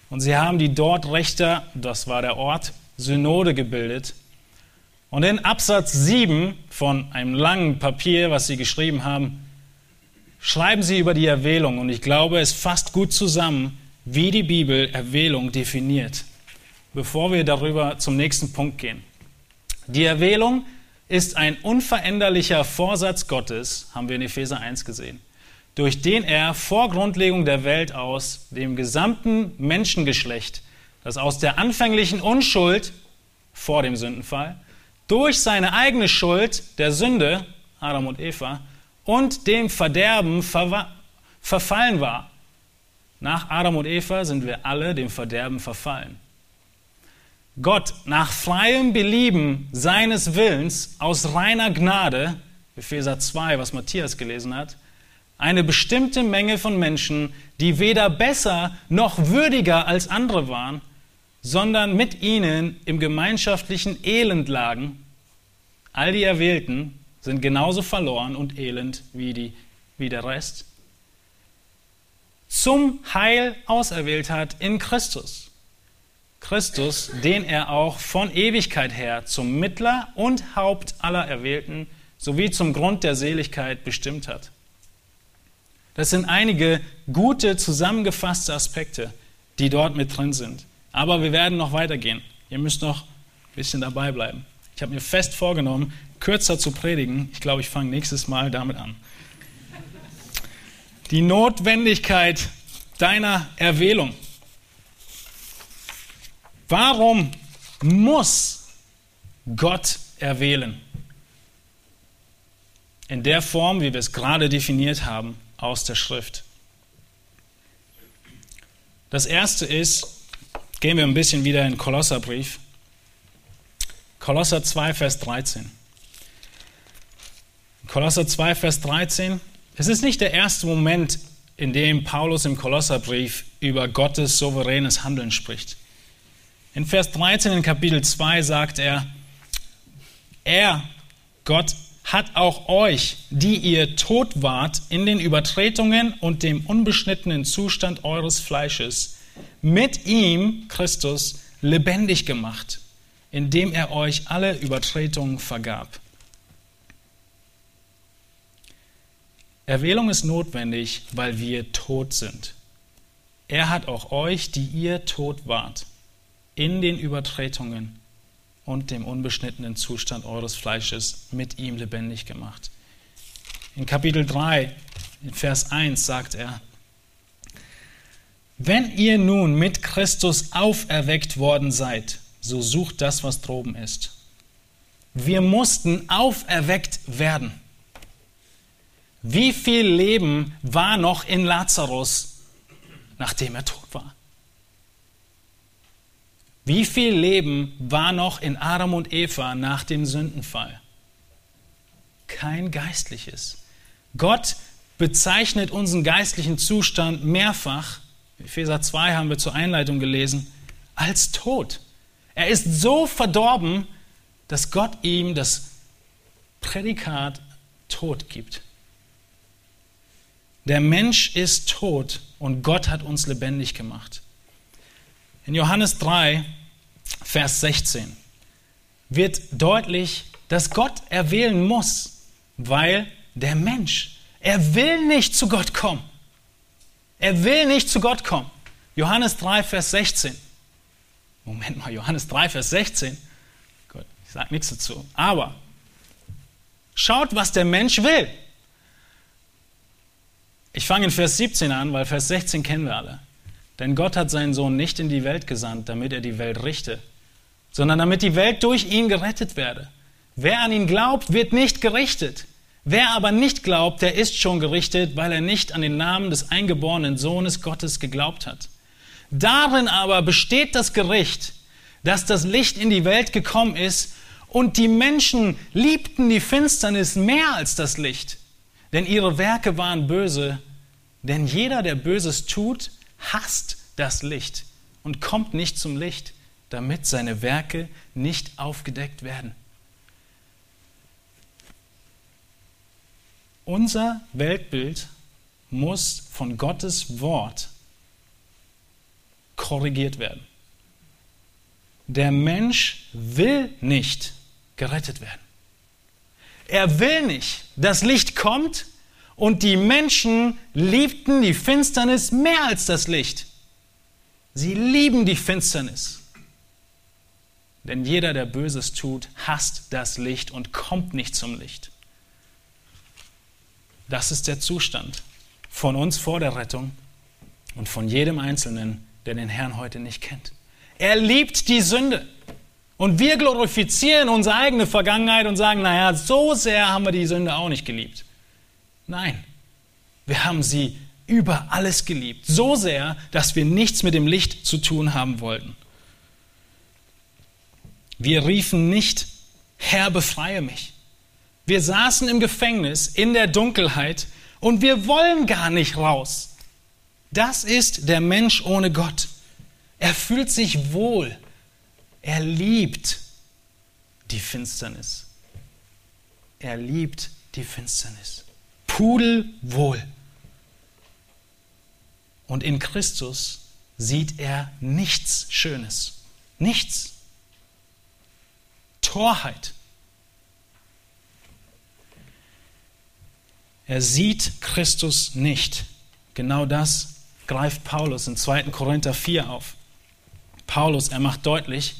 Und sie haben die dort Rechter, das war der Ort, Synode gebildet. Und in Absatz 7 von einem langen Papier, was sie geschrieben haben, schreiben sie über die Erwählung. Und ich glaube, es fasst gut zusammen, wie die Bibel Erwählung definiert. Bevor wir darüber zum nächsten Punkt gehen. Die Erwählung ist ein unveränderlicher Vorsatz Gottes, haben wir in Epheser 1 gesehen, durch den er vor Grundlegung der Welt aus dem gesamten Menschengeschlecht, das aus der anfänglichen Unschuld vor dem Sündenfall, durch seine eigene Schuld der Sünde, Adam und Eva, und dem Verderben verfallen war. Nach Adam und Eva sind wir alle dem Verderben verfallen. Gott nach freiem Belieben seines Willens aus reiner Gnade Epheser 2, was Matthias gelesen hat, eine bestimmte Menge von Menschen, die weder besser noch würdiger als andere waren, sondern mit ihnen im gemeinschaftlichen Elend lagen. All die Erwählten sind genauso verloren und elend wie, die, wie der Rest. Zum Heil auserwählt hat in Christus. Christus, den er auch von Ewigkeit her zum Mittler und Haupt aller Erwählten sowie zum Grund der Seligkeit bestimmt hat. Das sind einige gute, zusammengefasste Aspekte, die dort mit drin sind. Aber wir werden noch weitergehen. Ihr müsst noch ein bisschen dabei bleiben. Ich habe mir fest vorgenommen, kürzer zu predigen. Ich glaube, ich fange nächstes Mal damit an. Die Notwendigkeit deiner Erwählung. Warum muss Gott erwählen? In der Form, wie wir es gerade definiert haben, aus der Schrift. Das erste ist, gehen wir ein bisschen wieder in Kolosserbrief. Kolosser 2, Vers 13. Kolosser 2, Vers 13. Es ist nicht der erste Moment, in dem Paulus im Kolosserbrief über Gottes souveränes Handeln spricht. In Vers 13 in Kapitel 2 sagt er, er, Gott, hat auch euch, die ihr tot wart in den Übertretungen und dem unbeschnittenen Zustand eures Fleisches, mit ihm, Christus, lebendig gemacht, indem er euch alle Übertretungen vergab. Erwählung ist notwendig, weil wir tot sind. Er hat auch euch, die ihr tot wart, in den Übertretungen und dem unbeschnittenen Zustand eures Fleisches mit ihm lebendig gemacht. In Kapitel 3, in Vers 1 sagt er, wenn ihr nun mit Christus auferweckt worden seid, so sucht das, was droben ist. Wir mussten auferweckt werden. Wie viel Leben war noch in Lazarus, nachdem er tot war? Wie viel Leben war noch in Adam und Eva nach dem Sündenfall? Kein geistliches. Gott bezeichnet unseren geistlichen Zustand mehrfach, Epheser 2 haben wir zur Einleitung gelesen, als tot. Er ist so verdorben, dass Gott ihm das Prädikat Tod gibt. Der Mensch ist tot und Gott hat uns lebendig gemacht. In Johannes 3, Vers 16 wird deutlich, dass Gott erwählen muss, weil der Mensch, er will nicht zu Gott kommen. Er will nicht zu Gott kommen. Johannes 3, Vers 16. Moment mal, Johannes 3, Vers 16. Gut, ich sage nichts dazu. Aber schaut, was der Mensch will. Ich fange in Vers 17 an, weil Vers 16 kennen wir alle. Denn Gott hat seinen Sohn nicht in die Welt gesandt, damit er die Welt richte, sondern damit die Welt durch ihn gerettet werde. Wer an ihn glaubt, wird nicht gerichtet. Wer aber nicht glaubt, der ist schon gerichtet, weil er nicht an den Namen des eingeborenen Sohnes Gottes geglaubt hat. Darin aber besteht das Gericht, dass das Licht in die Welt gekommen ist und die Menschen liebten die Finsternis mehr als das Licht, denn ihre Werke waren böse. Denn jeder, der Böses tut, hasst das Licht und kommt nicht zum Licht, damit seine Werke nicht aufgedeckt werden. Unser Weltbild muss von Gottes Wort korrigiert werden. Der Mensch will nicht gerettet werden. Er will nicht, dass Licht kommt und die Menschen liebten die Finsternis mehr als das Licht. Sie lieben die Finsternis. Denn jeder, der Böses tut, hasst das Licht und kommt nicht zum Licht. Das ist der Zustand von uns vor der Rettung und von jedem Einzelnen, der den Herrn heute nicht kennt. Er liebt die Sünde. Und wir glorifizieren unsere eigene Vergangenheit und sagen, naja, so sehr haben wir die Sünde auch nicht geliebt. Nein, wir haben sie über alles geliebt. So sehr, dass wir nichts mit dem Licht zu tun haben wollten. Wir riefen nicht, Herr, befreie mich. Wir saßen im Gefängnis in der Dunkelheit und wir wollen gar nicht raus. Das ist der Mensch ohne Gott. Er fühlt sich wohl. Er liebt die Finsternis. Er liebt die Finsternis. Pudelwohl. Und in Christus sieht er nichts Schönes. Nichts. Torheit. Er sieht Christus nicht. Genau das greift Paulus in 2. Korinther 4 auf. Paulus, er macht deutlich,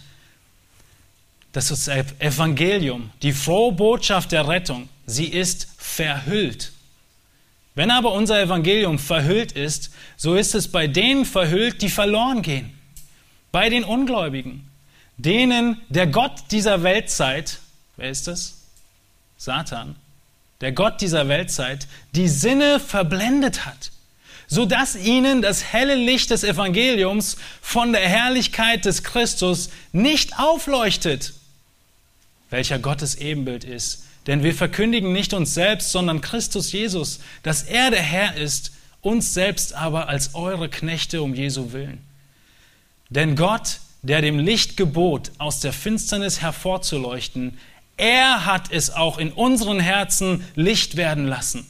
dass das Evangelium, die frohe Botschaft der Rettung, sie ist verhüllt. Wenn aber unser Evangelium verhüllt ist, so ist es bei denen verhüllt, die verloren gehen. Bei den Ungläubigen, denen der Gott dieser Weltzeit, wer ist das? Satan, der Gott dieser Weltzeit, die Sinne verblendet hat, sodass ihnen das helle Licht des Evangeliums von der Herrlichkeit des Christus nicht aufleuchtet, welcher Gottes Ebenbild ist. Denn wir verkündigen nicht uns selbst, sondern Christus Jesus, dass er der Herr ist, uns selbst aber als eure Knechte um Jesu willen. Denn Gott, der dem Licht gebot, aus der Finsternis hervorzuleuchten, er hat es auch in unseren Herzen Licht werden lassen,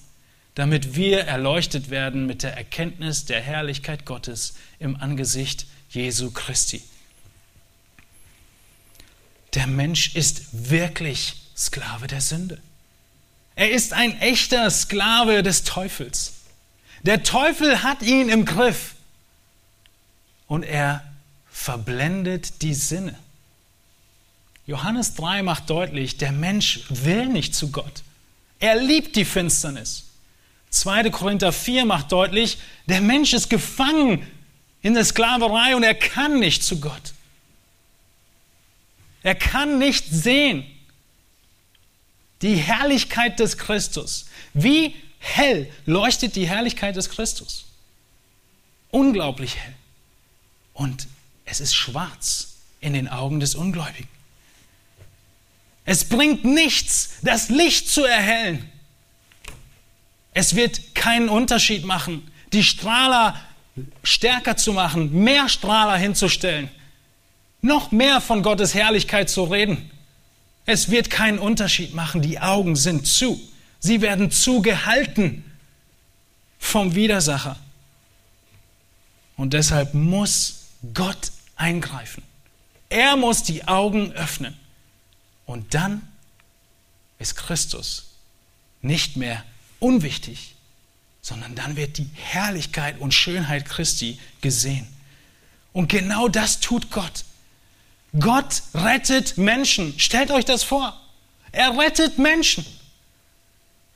damit wir erleuchtet werden mit der Erkenntnis der Herrlichkeit Gottes im Angesicht Jesu Christi. Der Mensch ist wirklich Sklave der Sünde. Er ist ein echter Sklave des Teufels. Der Teufel hat ihn im Griff und er verblendet die Sinne. Johannes 3 macht deutlich, der Mensch will nicht zu Gott. Er liebt die Finsternis. 2. Korinther 4 macht deutlich, der Mensch ist gefangen in der Sklaverei und er kann nicht zu Gott. Er kann nicht sehen die Herrlichkeit des Christus. Wie hell leuchtet die Herrlichkeit des Christus? Unglaublich hell. Und es ist schwarz in den Augen des Ungläubigen. Es bringt nichts, das Licht zu erhellen. Es wird keinen Unterschied machen, die Strahler stärker zu machen, mehr Strahler hinzustellen, noch mehr von Gottes Herrlichkeit zu reden. Es wird keinen Unterschied machen, die Augen sind zu. Sie werden zugehalten vom Widersacher. Und deshalb muss Gott eingreifen. Er muss die Augen öffnen. Und dann ist Christus nicht mehr unwichtig, sondern dann wird die Herrlichkeit und Schönheit Christi gesehen. Und genau das tut Gott. Gott rettet Menschen. Stellt euch das vor. Er rettet Menschen.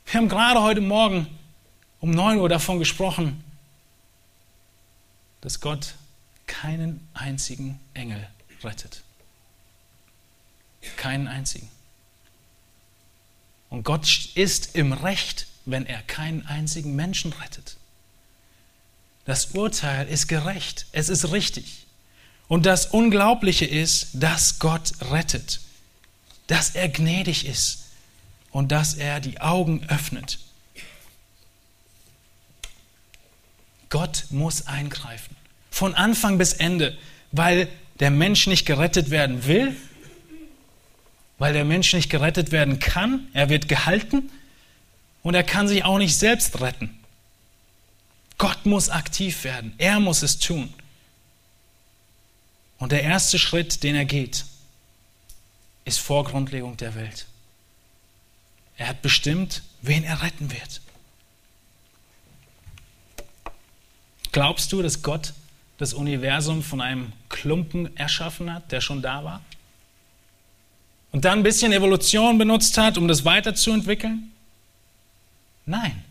Wir haben gerade heute Morgen um 9 Uhr davon gesprochen, dass Gott keinen einzigen Engel rettet. Keinen einzigen. Und Gott ist im Recht, wenn er keinen einzigen Menschen rettet. Das Urteil ist gerecht, es ist richtig. Und das Unglaubliche ist, dass Gott rettet, dass er gnädig ist und dass er die Augen öffnet. Gott muss eingreifen, von Anfang bis Ende, weil der Mensch nicht gerettet werden will weil der Mensch nicht gerettet werden kann. Er wird gehalten und er kann sich auch nicht selbst retten. Gott muss aktiv werden. Er muss es tun. Und der erste Schritt, den er geht, ist vor Grundlegung der Welt. Er hat bestimmt, wen er retten wird. Glaubst du, dass Gott das Universum von einem Klumpen erschaffen hat, der schon da war? und dann ein bisschen Evolution benutzt hat, um das weiterzuentwickeln? Nein,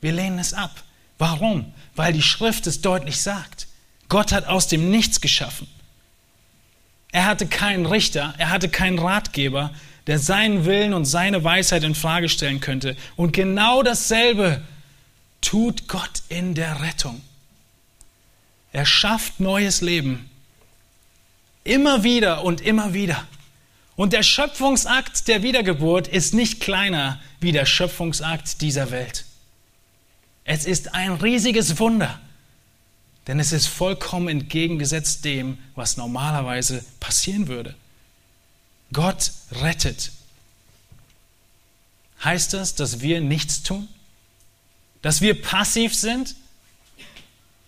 wir lehnen es ab. Warum? Weil die Schrift es deutlich sagt. Gott hat aus dem Nichts geschaffen. Er hatte keinen Richter, er hatte keinen Ratgeber, der seinen Willen und seine Weisheit in Frage stellen könnte. Und genau dasselbe tut Gott in der Rettung. Er schafft neues Leben. Immer wieder und immer wieder. Und der Schöpfungsakt der Wiedergeburt ist nicht kleiner wie der Schöpfungsakt dieser Welt. Es ist ein riesiges Wunder, denn es ist vollkommen entgegengesetzt dem, was normalerweise passieren würde. Gott rettet. Heißt das, dass wir nichts tun? Dass wir passiv sind?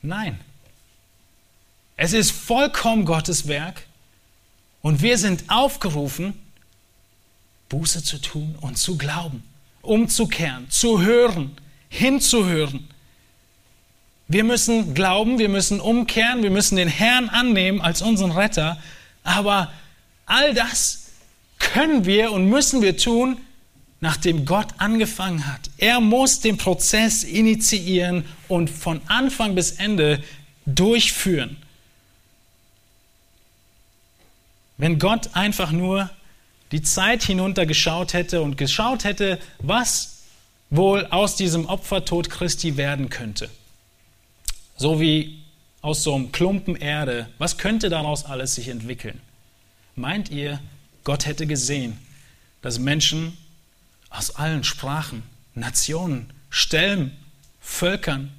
Nein. Es ist vollkommen Gottes Werk und wir sind aufgerufen, Buße zu tun und zu glauben, umzukehren, zu hören, hinzuhören. Wir müssen glauben, wir müssen umkehren, wir müssen den Herrn annehmen als unseren Retter, aber all das können wir und müssen wir tun, nachdem Gott angefangen hat. Er muss den Prozess initiieren und von Anfang bis Ende durchführen. Wenn Gott einfach nur die Zeit hinuntergeschaut hätte und geschaut hätte, was wohl aus diesem Opfertod Christi werden könnte. So wie aus so einem Klumpen Erde, was könnte daraus alles sich entwickeln? Meint ihr, Gott hätte gesehen, dass Menschen aus allen Sprachen, Nationen, Stämmen, Völkern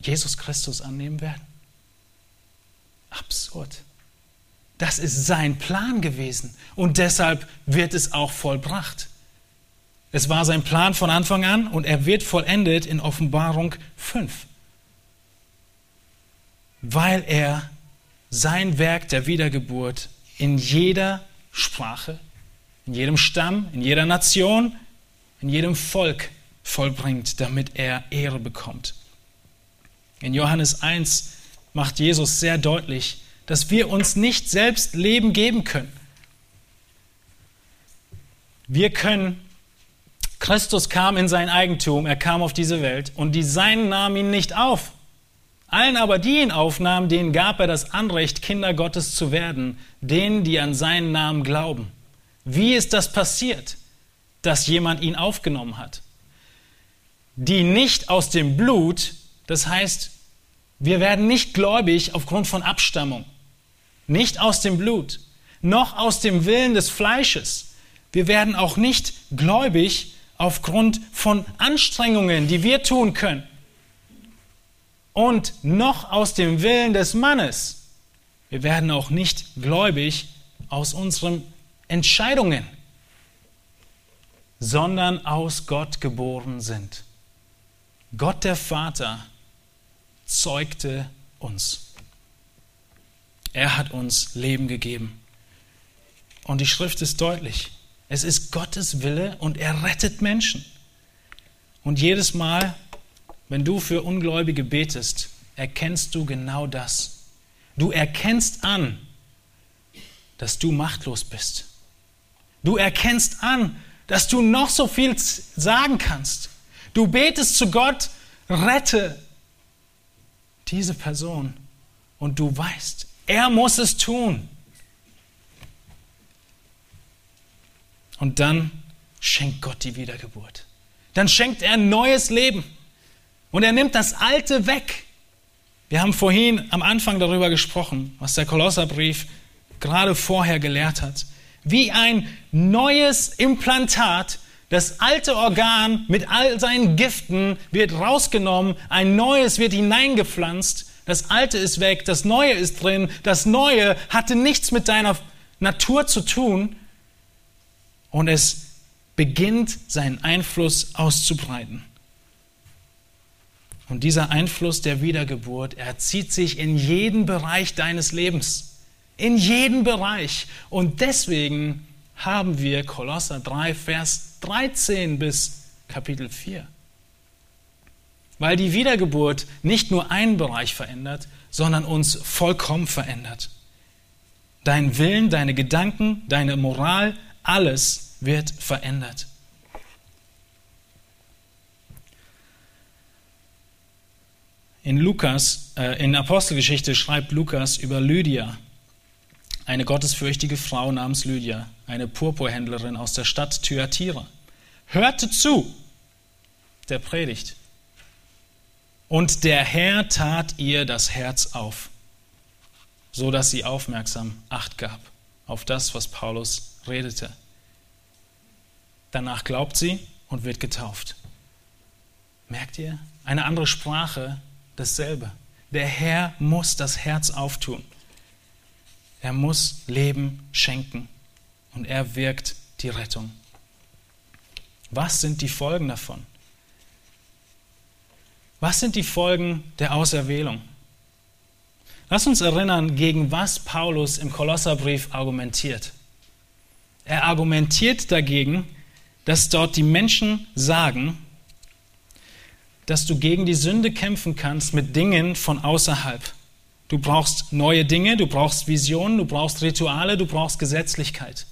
Jesus Christus annehmen werden? Absurd. Das ist sein Plan gewesen und deshalb wird es auch vollbracht. Es war sein Plan von Anfang an und er wird vollendet in Offenbarung 5, weil er sein Werk der Wiedergeburt in jeder Sprache, in jedem Stamm, in jeder Nation, in jedem Volk vollbringt, damit er Ehre bekommt. In Johannes 1 macht Jesus sehr deutlich, dass wir uns nicht selbst Leben geben können. Wir können, Christus kam in sein Eigentum, er kam auf diese Welt und die Seinen nahmen ihn nicht auf. Allen aber, die ihn aufnahmen, denen gab er das Anrecht, Kinder Gottes zu werden, denen, die an seinen Namen glauben. Wie ist das passiert, dass jemand ihn aufgenommen hat? Die nicht aus dem Blut, das heißt, wir werden nicht gläubig aufgrund von Abstammung nicht aus dem Blut, noch aus dem Willen des Fleisches. Wir werden auch nicht gläubig aufgrund von Anstrengungen, die wir tun können. Und noch aus dem Willen des Mannes. Wir werden auch nicht gläubig aus unseren Entscheidungen, sondern aus Gott geboren sind. Gott der Vater zeugte uns. Er hat uns Leben gegeben. Und die Schrift ist deutlich. Es ist Gottes Wille und er rettet Menschen. Und jedes Mal, wenn du für Ungläubige betest, erkennst du genau das. Du erkennst an, dass du machtlos bist. Du erkennst an, dass du noch so viel sagen kannst. Du betest zu Gott, rette diese Person. Und du weißt, er muss es tun. Und dann schenkt Gott die Wiedergeburt. Dann schenkt er ein neues Leben. Und er nimmt das Alte weg. Wir haben vorhin am Anfang darüber gesprochen, was der Kolosserbrief gerade vorher gelehrt hat. Wie ein neues Implantat, das alte Organ mit all seinen Giften wird rausgenommen, ein neues wird hineingepflanzt das Alte ist weg, das Neue ist drin. Das Neue hatte nichts mit deiner Natur zu tun. Und es beginnt seinen Einfluss auszubreiten. Und dieser Einfluss der Wiedergeburt, er zieht sich in jeden Bereich deines Lebens. In jeden Bereich. Und deswegen haben wir Kolosser 3, Vers 13 bis Kapitel 4 weil die Wiedergeburt nicht nur einen Bereich verändert, sondern uns vollkommen verändert. Dein Willen, deine Gedanken, deine Moral, alles wird verändert. In Lukas, äh, in Apostelgeschichte schreibt Lukas über Lydia, eine gottesfürchtige Frau namens Lydia, eine Purpurhändlerin aus der Stadt Thyatira. Hörte zu der Predigt und der Herr tat ihr das Herz auf, so dass sie aufmerksam Acht gab. auf das, was Paulus redete. Danach glaubt sie und wird getauft. Merkt ihr? Eine andere Sprache, dasselbe. Der Herr muss das Herz auftun. Er muss Leben schenken und er wirkt die Rettung. Was sind die Folgen davon? Was sind die Folgen der Auserwählung? Lass uns erinnern, gegen was Paulus im Kolosserbrief argumentiert. Er argumentiert dagegen, dass dort die Menschen sagen, dass du gegen die Sünde kämpfen kannst mit Dingen von außerhalb. Du brauchst neue Dinge, du brauchst Visionen, du brauchst Rituale, du brauchst Gesetzlichkeit.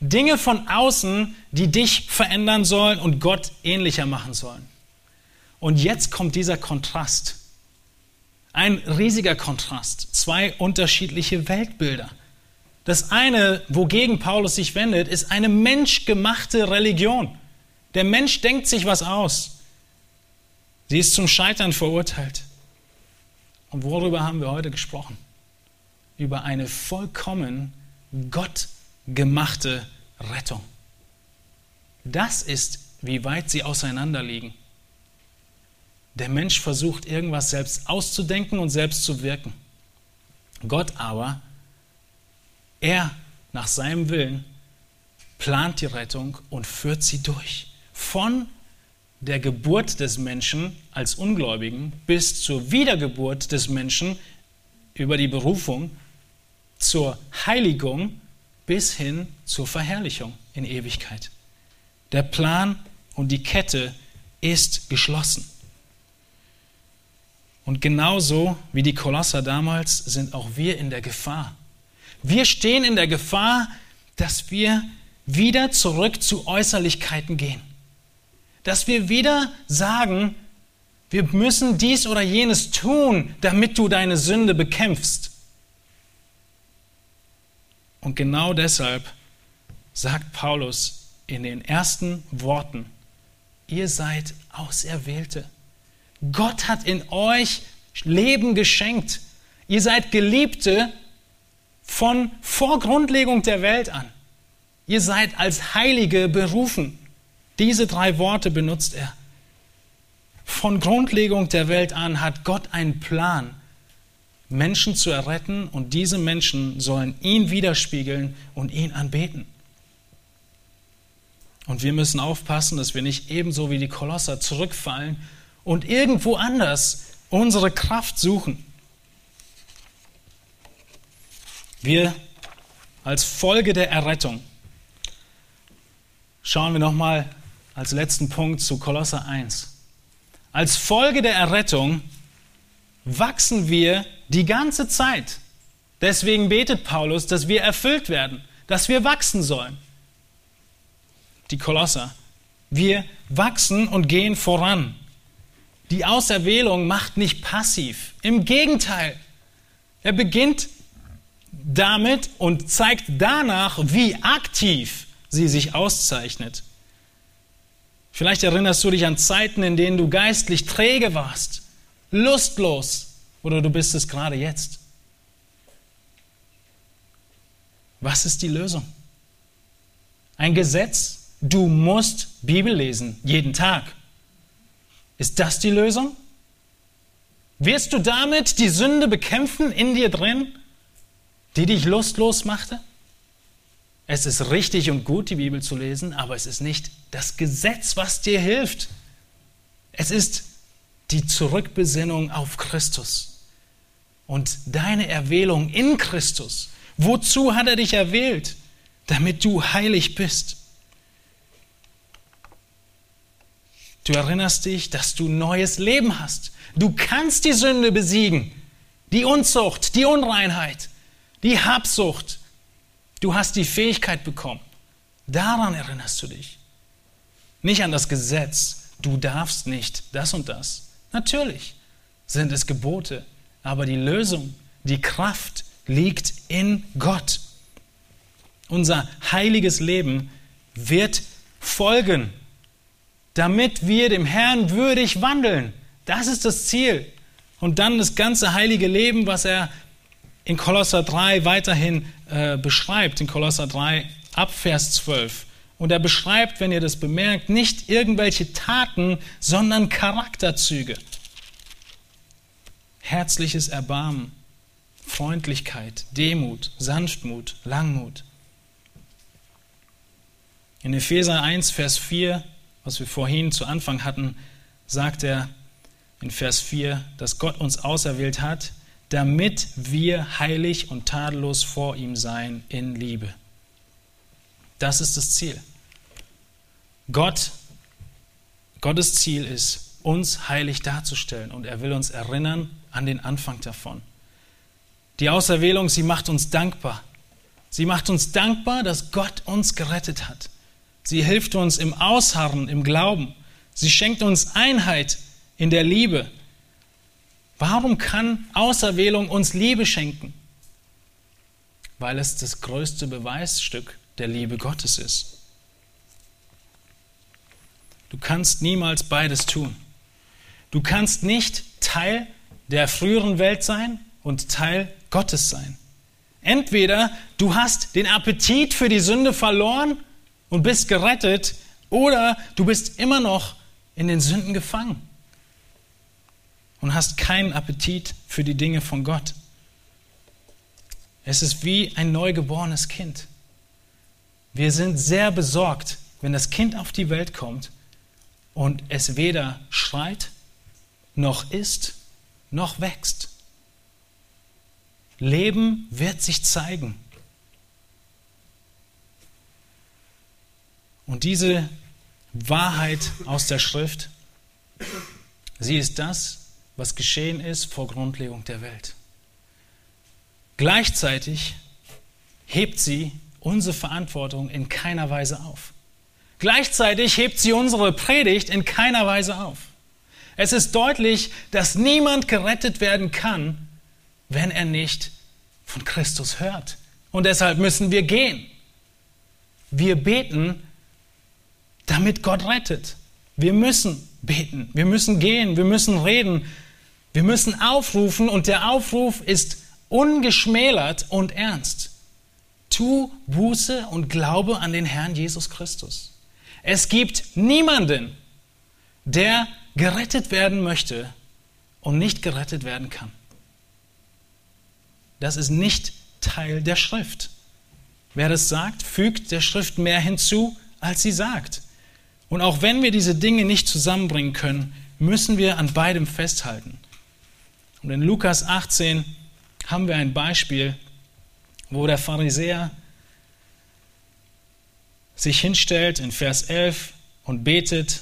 Dinge von außen, die dich verändern sollen und Gott ähnlicher machen sollen. Und jetzt kommt dieser Kontrast. Ein riesiger Kontrast. Zwei unterschiedliche Weltbilder. Das eine, wogegen Paulus sich wendet, ist eine menschgemachte Religion. Der Mensch denkt sich was aus. Sie ist zum Scheitern verurteilt. Und worüber haben wir heute gesprochen? Über eine vollkommen gottgemachte Rettung. Das ist, wie weit sie auseinanderliegen. Der Mensch versucht irgendwas selbst auszudenken und selbst zu wirken. Gott aber, er nach seinem Willen, plant die Rettung und führt sie durch. Von der Geburt des Menschen als Ungläubigen bis zur Wiedergeburt des Menschen über die Berufung, zur Heiligung bis hin zur Verherrlichung in Ewigkeit. Der Plan und die Kette ist geschlossen. Und genauso wie die Kolosser damals sind auch wir in der Gefahr. Wir stehen in der Gefahr, dass wir wieder zurück zu Äußerlichkeiten gehen. Dass wir wieder sagen, wir müssen dies oder jenes tun, damit du deine Sünde bekämpfst. Und genau deshalb sagt Paulus in den ersten Worten, ihr seid Auserwählte. Gott hat in euch Leben geschenkt. Ihr seid Geliebte von vor Grundlegung der Welt an. Ihr seid als Heilige berufen. Diese drei Worte benutzt er. Von Grundlegung der Welt an hat Gott einen Plan, Menschen zu erretten und diese Menschen sollen ihn widerspiegeln und ihn anbeten. Und wir müssen aufpassen, dass wir nicht ebenso wie die Kolosser zurückfallen und irgendwo anders unsere Kraft suchen. Wir als Folge der Errettung schauen wir nochmal als letzten Punkt zu Kolosser 1. Als Folge der Errettung wachsen wir die ganze Zeit. Deswegen betet Paulus, dass wir erfüllt werden, dass wir wachsen sollen. Die Kolosser. Wir wachsen und gehen voran. Die Auserwählung macht nicht passiv. Im Gegenteil. Er beginnt damit und zeigt danach, wie aktiv sie sich auszeichnet. Vielleicht erinnerst du dich an Zeiten, in denen du geistlich träge warst, lustlos, oder du bist es gerade jetzt. Was ist die Lösung? Ein Gesetz? Du musst Bibel lesen, jeden Tag. Ist das die Lösung? Wirst du damit die Sünde bekämpfen in dir drin, die dich lustlos machte? Es ist richtig und gut, die Bibel zu lesen, aber es ist nicht das Gesetz, was dir hilft. Es ist die Zurückbesinnung auf Christus und deine Erwählung in Christus. Wozu hat er dich erwählt? Damit du heilig bist. Du erinnerst dich, dass du neues Leben hast. Du kannst die Sünde besiegen, die Unzucht, die Unreinheit, die Habsucht. Du hast die Fähigkeit bekommen. Daran erinnerst du dich. Nicht an das Gesetz. Du darfst nicht das und das. Natürlich sind es Gebote, aber die Lösung, die Kraft liegt in Gott. Unser heiliges Leben wird folgen damit wir dem Herrn würdig wandeln. Das ist das Ziel. Und dann das ganze heilige Leben, was er in Kolosser 3 weiterhin äh, beschreibt, in Kolosser 3 ab Vers 12. Und er beschreibt, wenn ihr das bemerkt, nicht irgendwelche Taten, sondern Charakterzüge. Herzliches Erbarmen, Freundlichkeit, Demut, Sanftmut, Langmut. In Epheser 1, Vers 4, was wir vorhin zu Anfang hatten, sagt er in Vers 4, dass Gott uns auserwählt hat, damit wir heilig und tadellos vor ihm sein in Liebe. Das ist das Ziel. Gott, Gottes Ziel ist, uns heilig darzustellen und er will uns erinnern an den Anfang davon. Die Auserwählung, sie macht uns dankbar. Sie macht uns dankbar, dass Gott uns gerettet hat. Sie hilft uns im Ausharren, im Glauben. Sie schenkt uns Einheit in der Liebe. Warum kann Auserwählung uns Liebe schenken? Weil es das größte Beweisstück der Liebe Gottes ist. Du kannst niemals beides tun. Du kannst nicht Teil der früheren Welt sein und Teil Gottes sein. Entweder du hast den Appetit für die Sünde verloren und bist gerettet, oder du bist immer noch in den Sünden gefangen und hast keinen Appetit für die Dinge von Gott. Es ist wie ein neugeborenes Kind. Wir sind sehr besorgt, wenn das Kind auf die Welt kommt und es weder schreit, noch isst, noch wächst. Leben wird sich zeigen. Und diese Wahrheit aus der Schrift, sie ist das, was geschehen ist vor Grundlegung der Welt. Gleichzeitig hebt sie unsere Verantwortung in keiner Weise auf. Gleichzeitig hebt sie unsere Predigt in keiner Weise auf. Es ist deutlich, dass niemand gerettet werden kann, wenn er nicht von Christus hört. Und deshalb müssen wir gehen. Wir beten, damit Gott rettet. Wir müssen beten, wir müssen gehen, wir müssen reden, wir müssen aufrufen und der Aufruf ist ungeschmälert und ernst. Tu Buße und glaube an den Herrn Jesus Christus. Es gibt niemanden, der gerettet werden möchte und nicht gerettet werden kann. Das ist nicht Teil der Schrift. Wer das sagt, fügt der Schrift mehr hinzu, als sie sagt. Und auch wenn wir diese Dinge nicht zusammenbringen können, müssen wir an beidem festhalten. Und in Lukas 18 haben wir ein Beispiel, wo der Pharisäer sich hinstellt in Vers 11 und betet,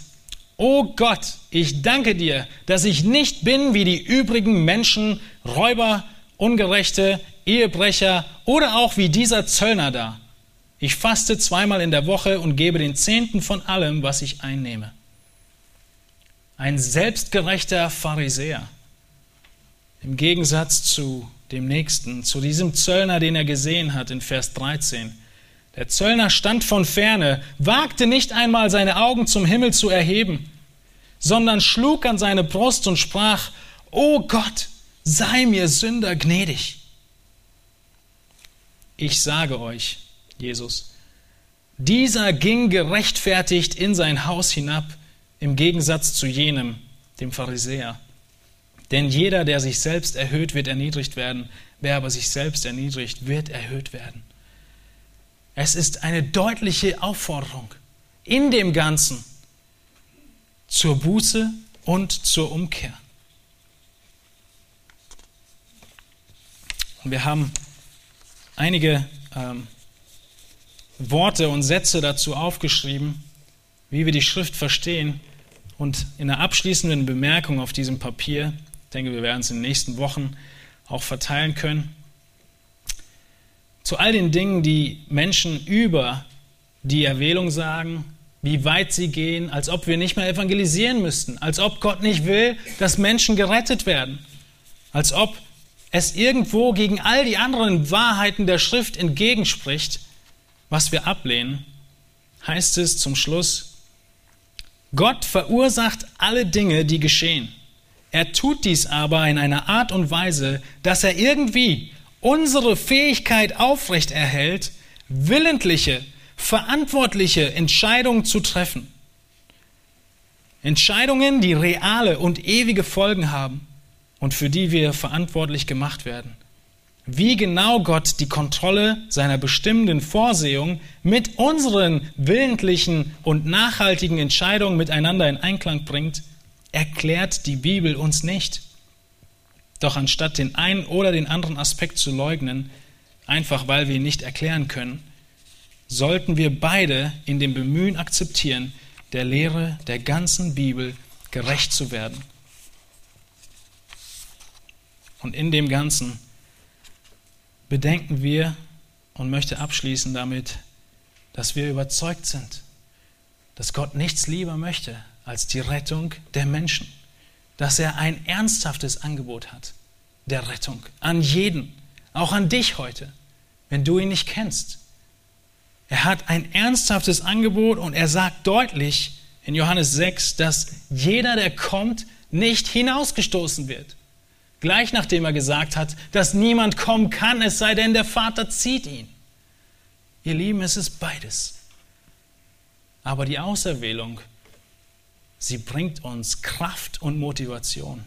O Gott, ich danke dir, dass ich nicht bin wie die übrigen Menschen, Räuber, Ungerechte, Ehebrecher oder auch wie dieser Zöllner da. Ich faste zweimal in der Woche und gebe den Zehnten von allem, was ich einnehme. Ein selbstgerechter Pharisäer im Gegensatz zu dem Nächsten, zu diesem Zöllner, den er gesehen hat in Vers 13. Der Zöllner stand von ferne, wagte nicht einmal seine Augen zum Himmel zu erheben, sondern schlug an seine Brust und sprach, O Gott, sei mir Sünder gnädig. Ich sage euch, Jesus, dieser ging gerechtfertigt in sein Haus hinab, im Gegensatz zu jenem, dem Pharisäer. Denn jeder, der sich selbst erhöht, wird erniedrigt werden. Wer aber sich selbst erniedrigt, wird erhöht werden. Es ist eine deutliche Aufforderung in dem Ganzen zur Buße und zur Umkehr. Und wir haben einige ähm, Worte und Sätze dazu aufgeschrieben, wie wir die Schrift verstehen. Und in der abschließenden Bemerkung auf diesem Papier denke, wir werden es in den nächsten Wochen auch verteilen können. Zu all den Dingen, die Menschen über die Erwählung sagen, wie weit sie gehen, als ob wir nicht mehr evangelisieren müssten, als ob Gott nicht will, dass Menschen gerettet werden, als ob es irgendwo gegen all die anderen Wahrheiten der Schrift entgegenspricht, was wir ablehnen, heißt es zum Schluss, Gott verursacht alle Dinge, die geschehen. Er tut dies aber in einer Art und Weise, dass er irgendwie unsere Fähigkeit aufrechterhält, willentliche, verantwortliche Entscheidungen zu treffen. Entscheidungen, die reale und ewige Folgen haben und für die wir verantwortlich gemacht werden. Wie genau Gott die Kontrolle seiner bestimmenden Vorsehung mit unseren willentlichen und nachhaltigen Entscheidungen miteinander in Einklang bringt, erklärt die Bibel uns nicht. Doch anstatt den einen oder den anderen Aspekt zu leugnen, einfach weil wir ihn nicht erklären können, sollten wir beide in dem Bemühen akzeptieren, der Lehre der ganzen Bibel gerecht zu werden. Und in dem Ganzen bedenken wir und möchte abschließen damit, dass wir überzeugt sind, dass Gott nichts lieber möchte als die Rettung der Menschen, dass er ein ernsthaftes Angebot hat der Rettung an jeden, auch an dich heute, wenn du ihn nicht kennst. Er hat ein ernsthaftes Angebot und er sagt deutlich in Johannes 6, dass jeder, der kommt, nicht hinausgestoßen wird. Gleich nachdem er gesagt hat, dass niemand kommen kann, es sei denn, der Vater zieht ihn. Ihr Lieben, es ist beides. Aber die Auserwählung, sie bringt uns Kraft und Motivation,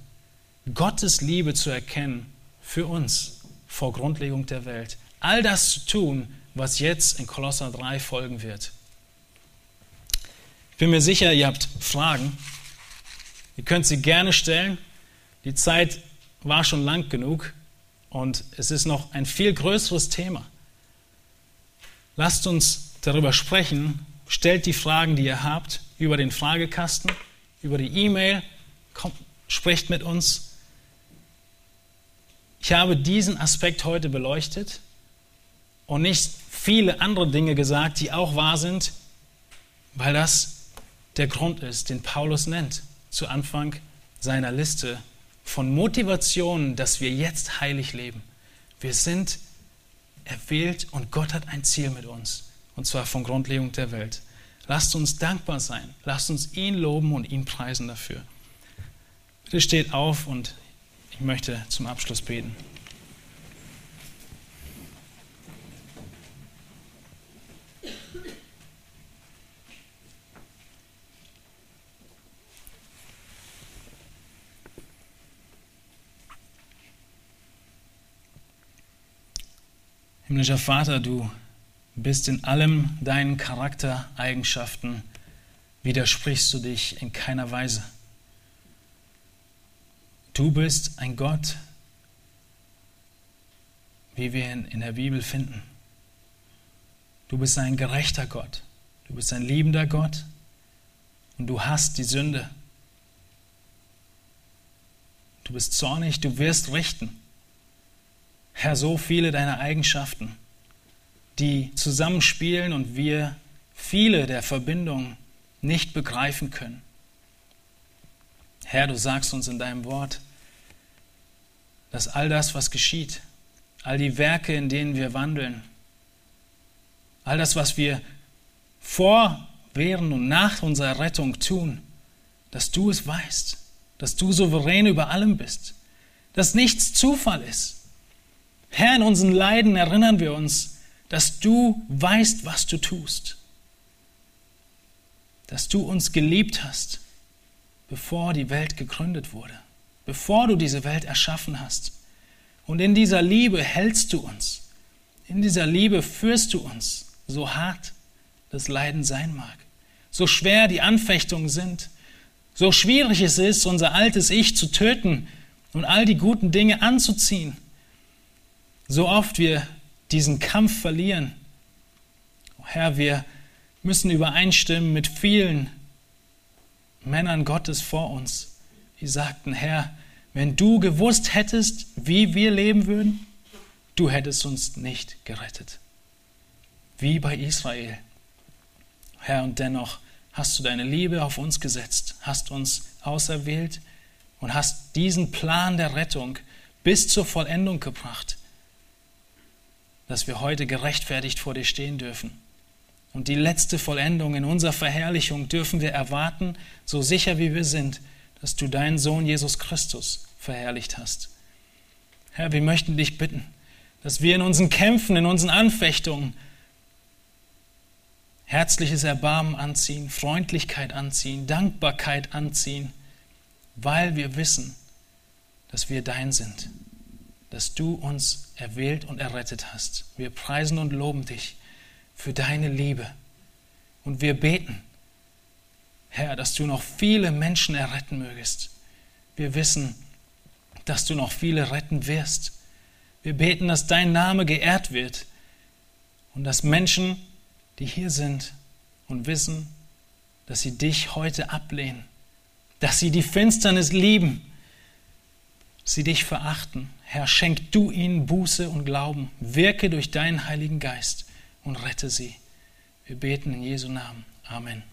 Gottes Liebe zu erkennen für uns vor Grundlegung der Welt. All das zu tun, was jetzt in Kolosser 3 folgen wird. Ich bin mir sicher, ihr habt Fragen. Ihr könnt sie gerne stellen. Die Zeit war schon lang genug und es ist noch ein viel größeres Thema. Lasst uns darüber sprechen. Stellt die Fragen, die ihr habt, über den Fragekasten, über die E-Mail. Sprecht mit uns. Ich habe diesen Aspekt heute beleuchtet und nicht viele andere Dinge gesagt, die auch wahr sind, weil das der Grund ist, den Paulus nennt zu Anfang seiner Liste von Motivationen, dass wir jetzt heilig leben. Wir sind erwählt und Gott hat ein Ziel mit uns, und zwar von Grundlegung der Welt. Lasst uns dankbar sein, lasst uns ihn loben und ihn preisen dafür. Bitte steht auf und ich möchte zum Abschluss beten. Himmlischer Vater, du bist in allem deinen Charaktereigenschaften, widersprichst du dich in keiner Weise. Du bist ein Gott, wie wir ihn in der Bibel finden. Du bist ein gerechter Gott. Du bist ein liebender Gott und du hast die Sünde. Du bist zornig, du wirst richten. Herr, so viele deiner Eigenschaften, die zusammenspielen und wir viele der Verbindungen nicht begreifen können. Herr, du sagst uns in deinem Wort, dass all das, was geschieht, all die Werke, in denen wir wandeln, all das, was wir vor, während und nach unserer Rettung tun, dass du es weißt, dass du souverän über allem bist, dass nichts Zufall ist, Herr, in unseren Leiden erinnern wir uns, dass du weißt, was du tust. Dass du uns geliebt hast, bevor die Welt gegründet wurde, bevor du diese Welt erschaffen hast. Und in dieser Liebe hältst du uns. In dieser Liebe führst du uns, so hart das Leiden sein mag, so schwer die Anfechtungen sind, so schwierig es ist, unser altes Ich zu töten und all die guten Dinge anzuziehen so oft wir diesen Kampf verlieren. Oh Herr, wir müssen übereinstimmen mit vielen Männern Gottes vor uns, die sagten, Herr, wenn du gewusst hättest, wie wir leben würden, du hättest uns nicht gerettet. Wie bei Israel. Herr, und dennoch hast du deine Liebe auf uns gesetzt, hast uns auserwählt und hast diesen Plan der Rettung bis zur Vollendung gebracht dass wir heute gerechtfertigt vor dir stehen dürfen. Und die letzte Vollendung in unserer Verherrlichung dürfen wir erwarten, so sicher wie wir sind, dass du deinen Sohn Jesus Christus verherrlicht hast. Herr, wir möchten dich bitten, dass wir in unseren Kämpfen, in unseren Anfechtungen herzliches Erbarmen anziehen, Freundlichkeit anziehen, Dankbarkeit anziehen, weil wir wissen, dass wir dein sind, dass du uns erwählt und errettet hast. Wir preisen und loben dich für deine Liebe. Und wir beten, Herr, dass du noch viele Menschen erretten mögest. Wir wissen, dass du noch viele retten wirst. Wir beten, dass dein Name geehrt wird und dass Menschen, die hier sind und wissen, dass sie dich heute ablehnen, dass sie die Finsternis lieben, sie dich verachten. Herr, schenk du ihnen Buße und Glauben, wirke durch deinen Heiligen Geist und rette sie. Wir beten in Jesu Namen. Amen.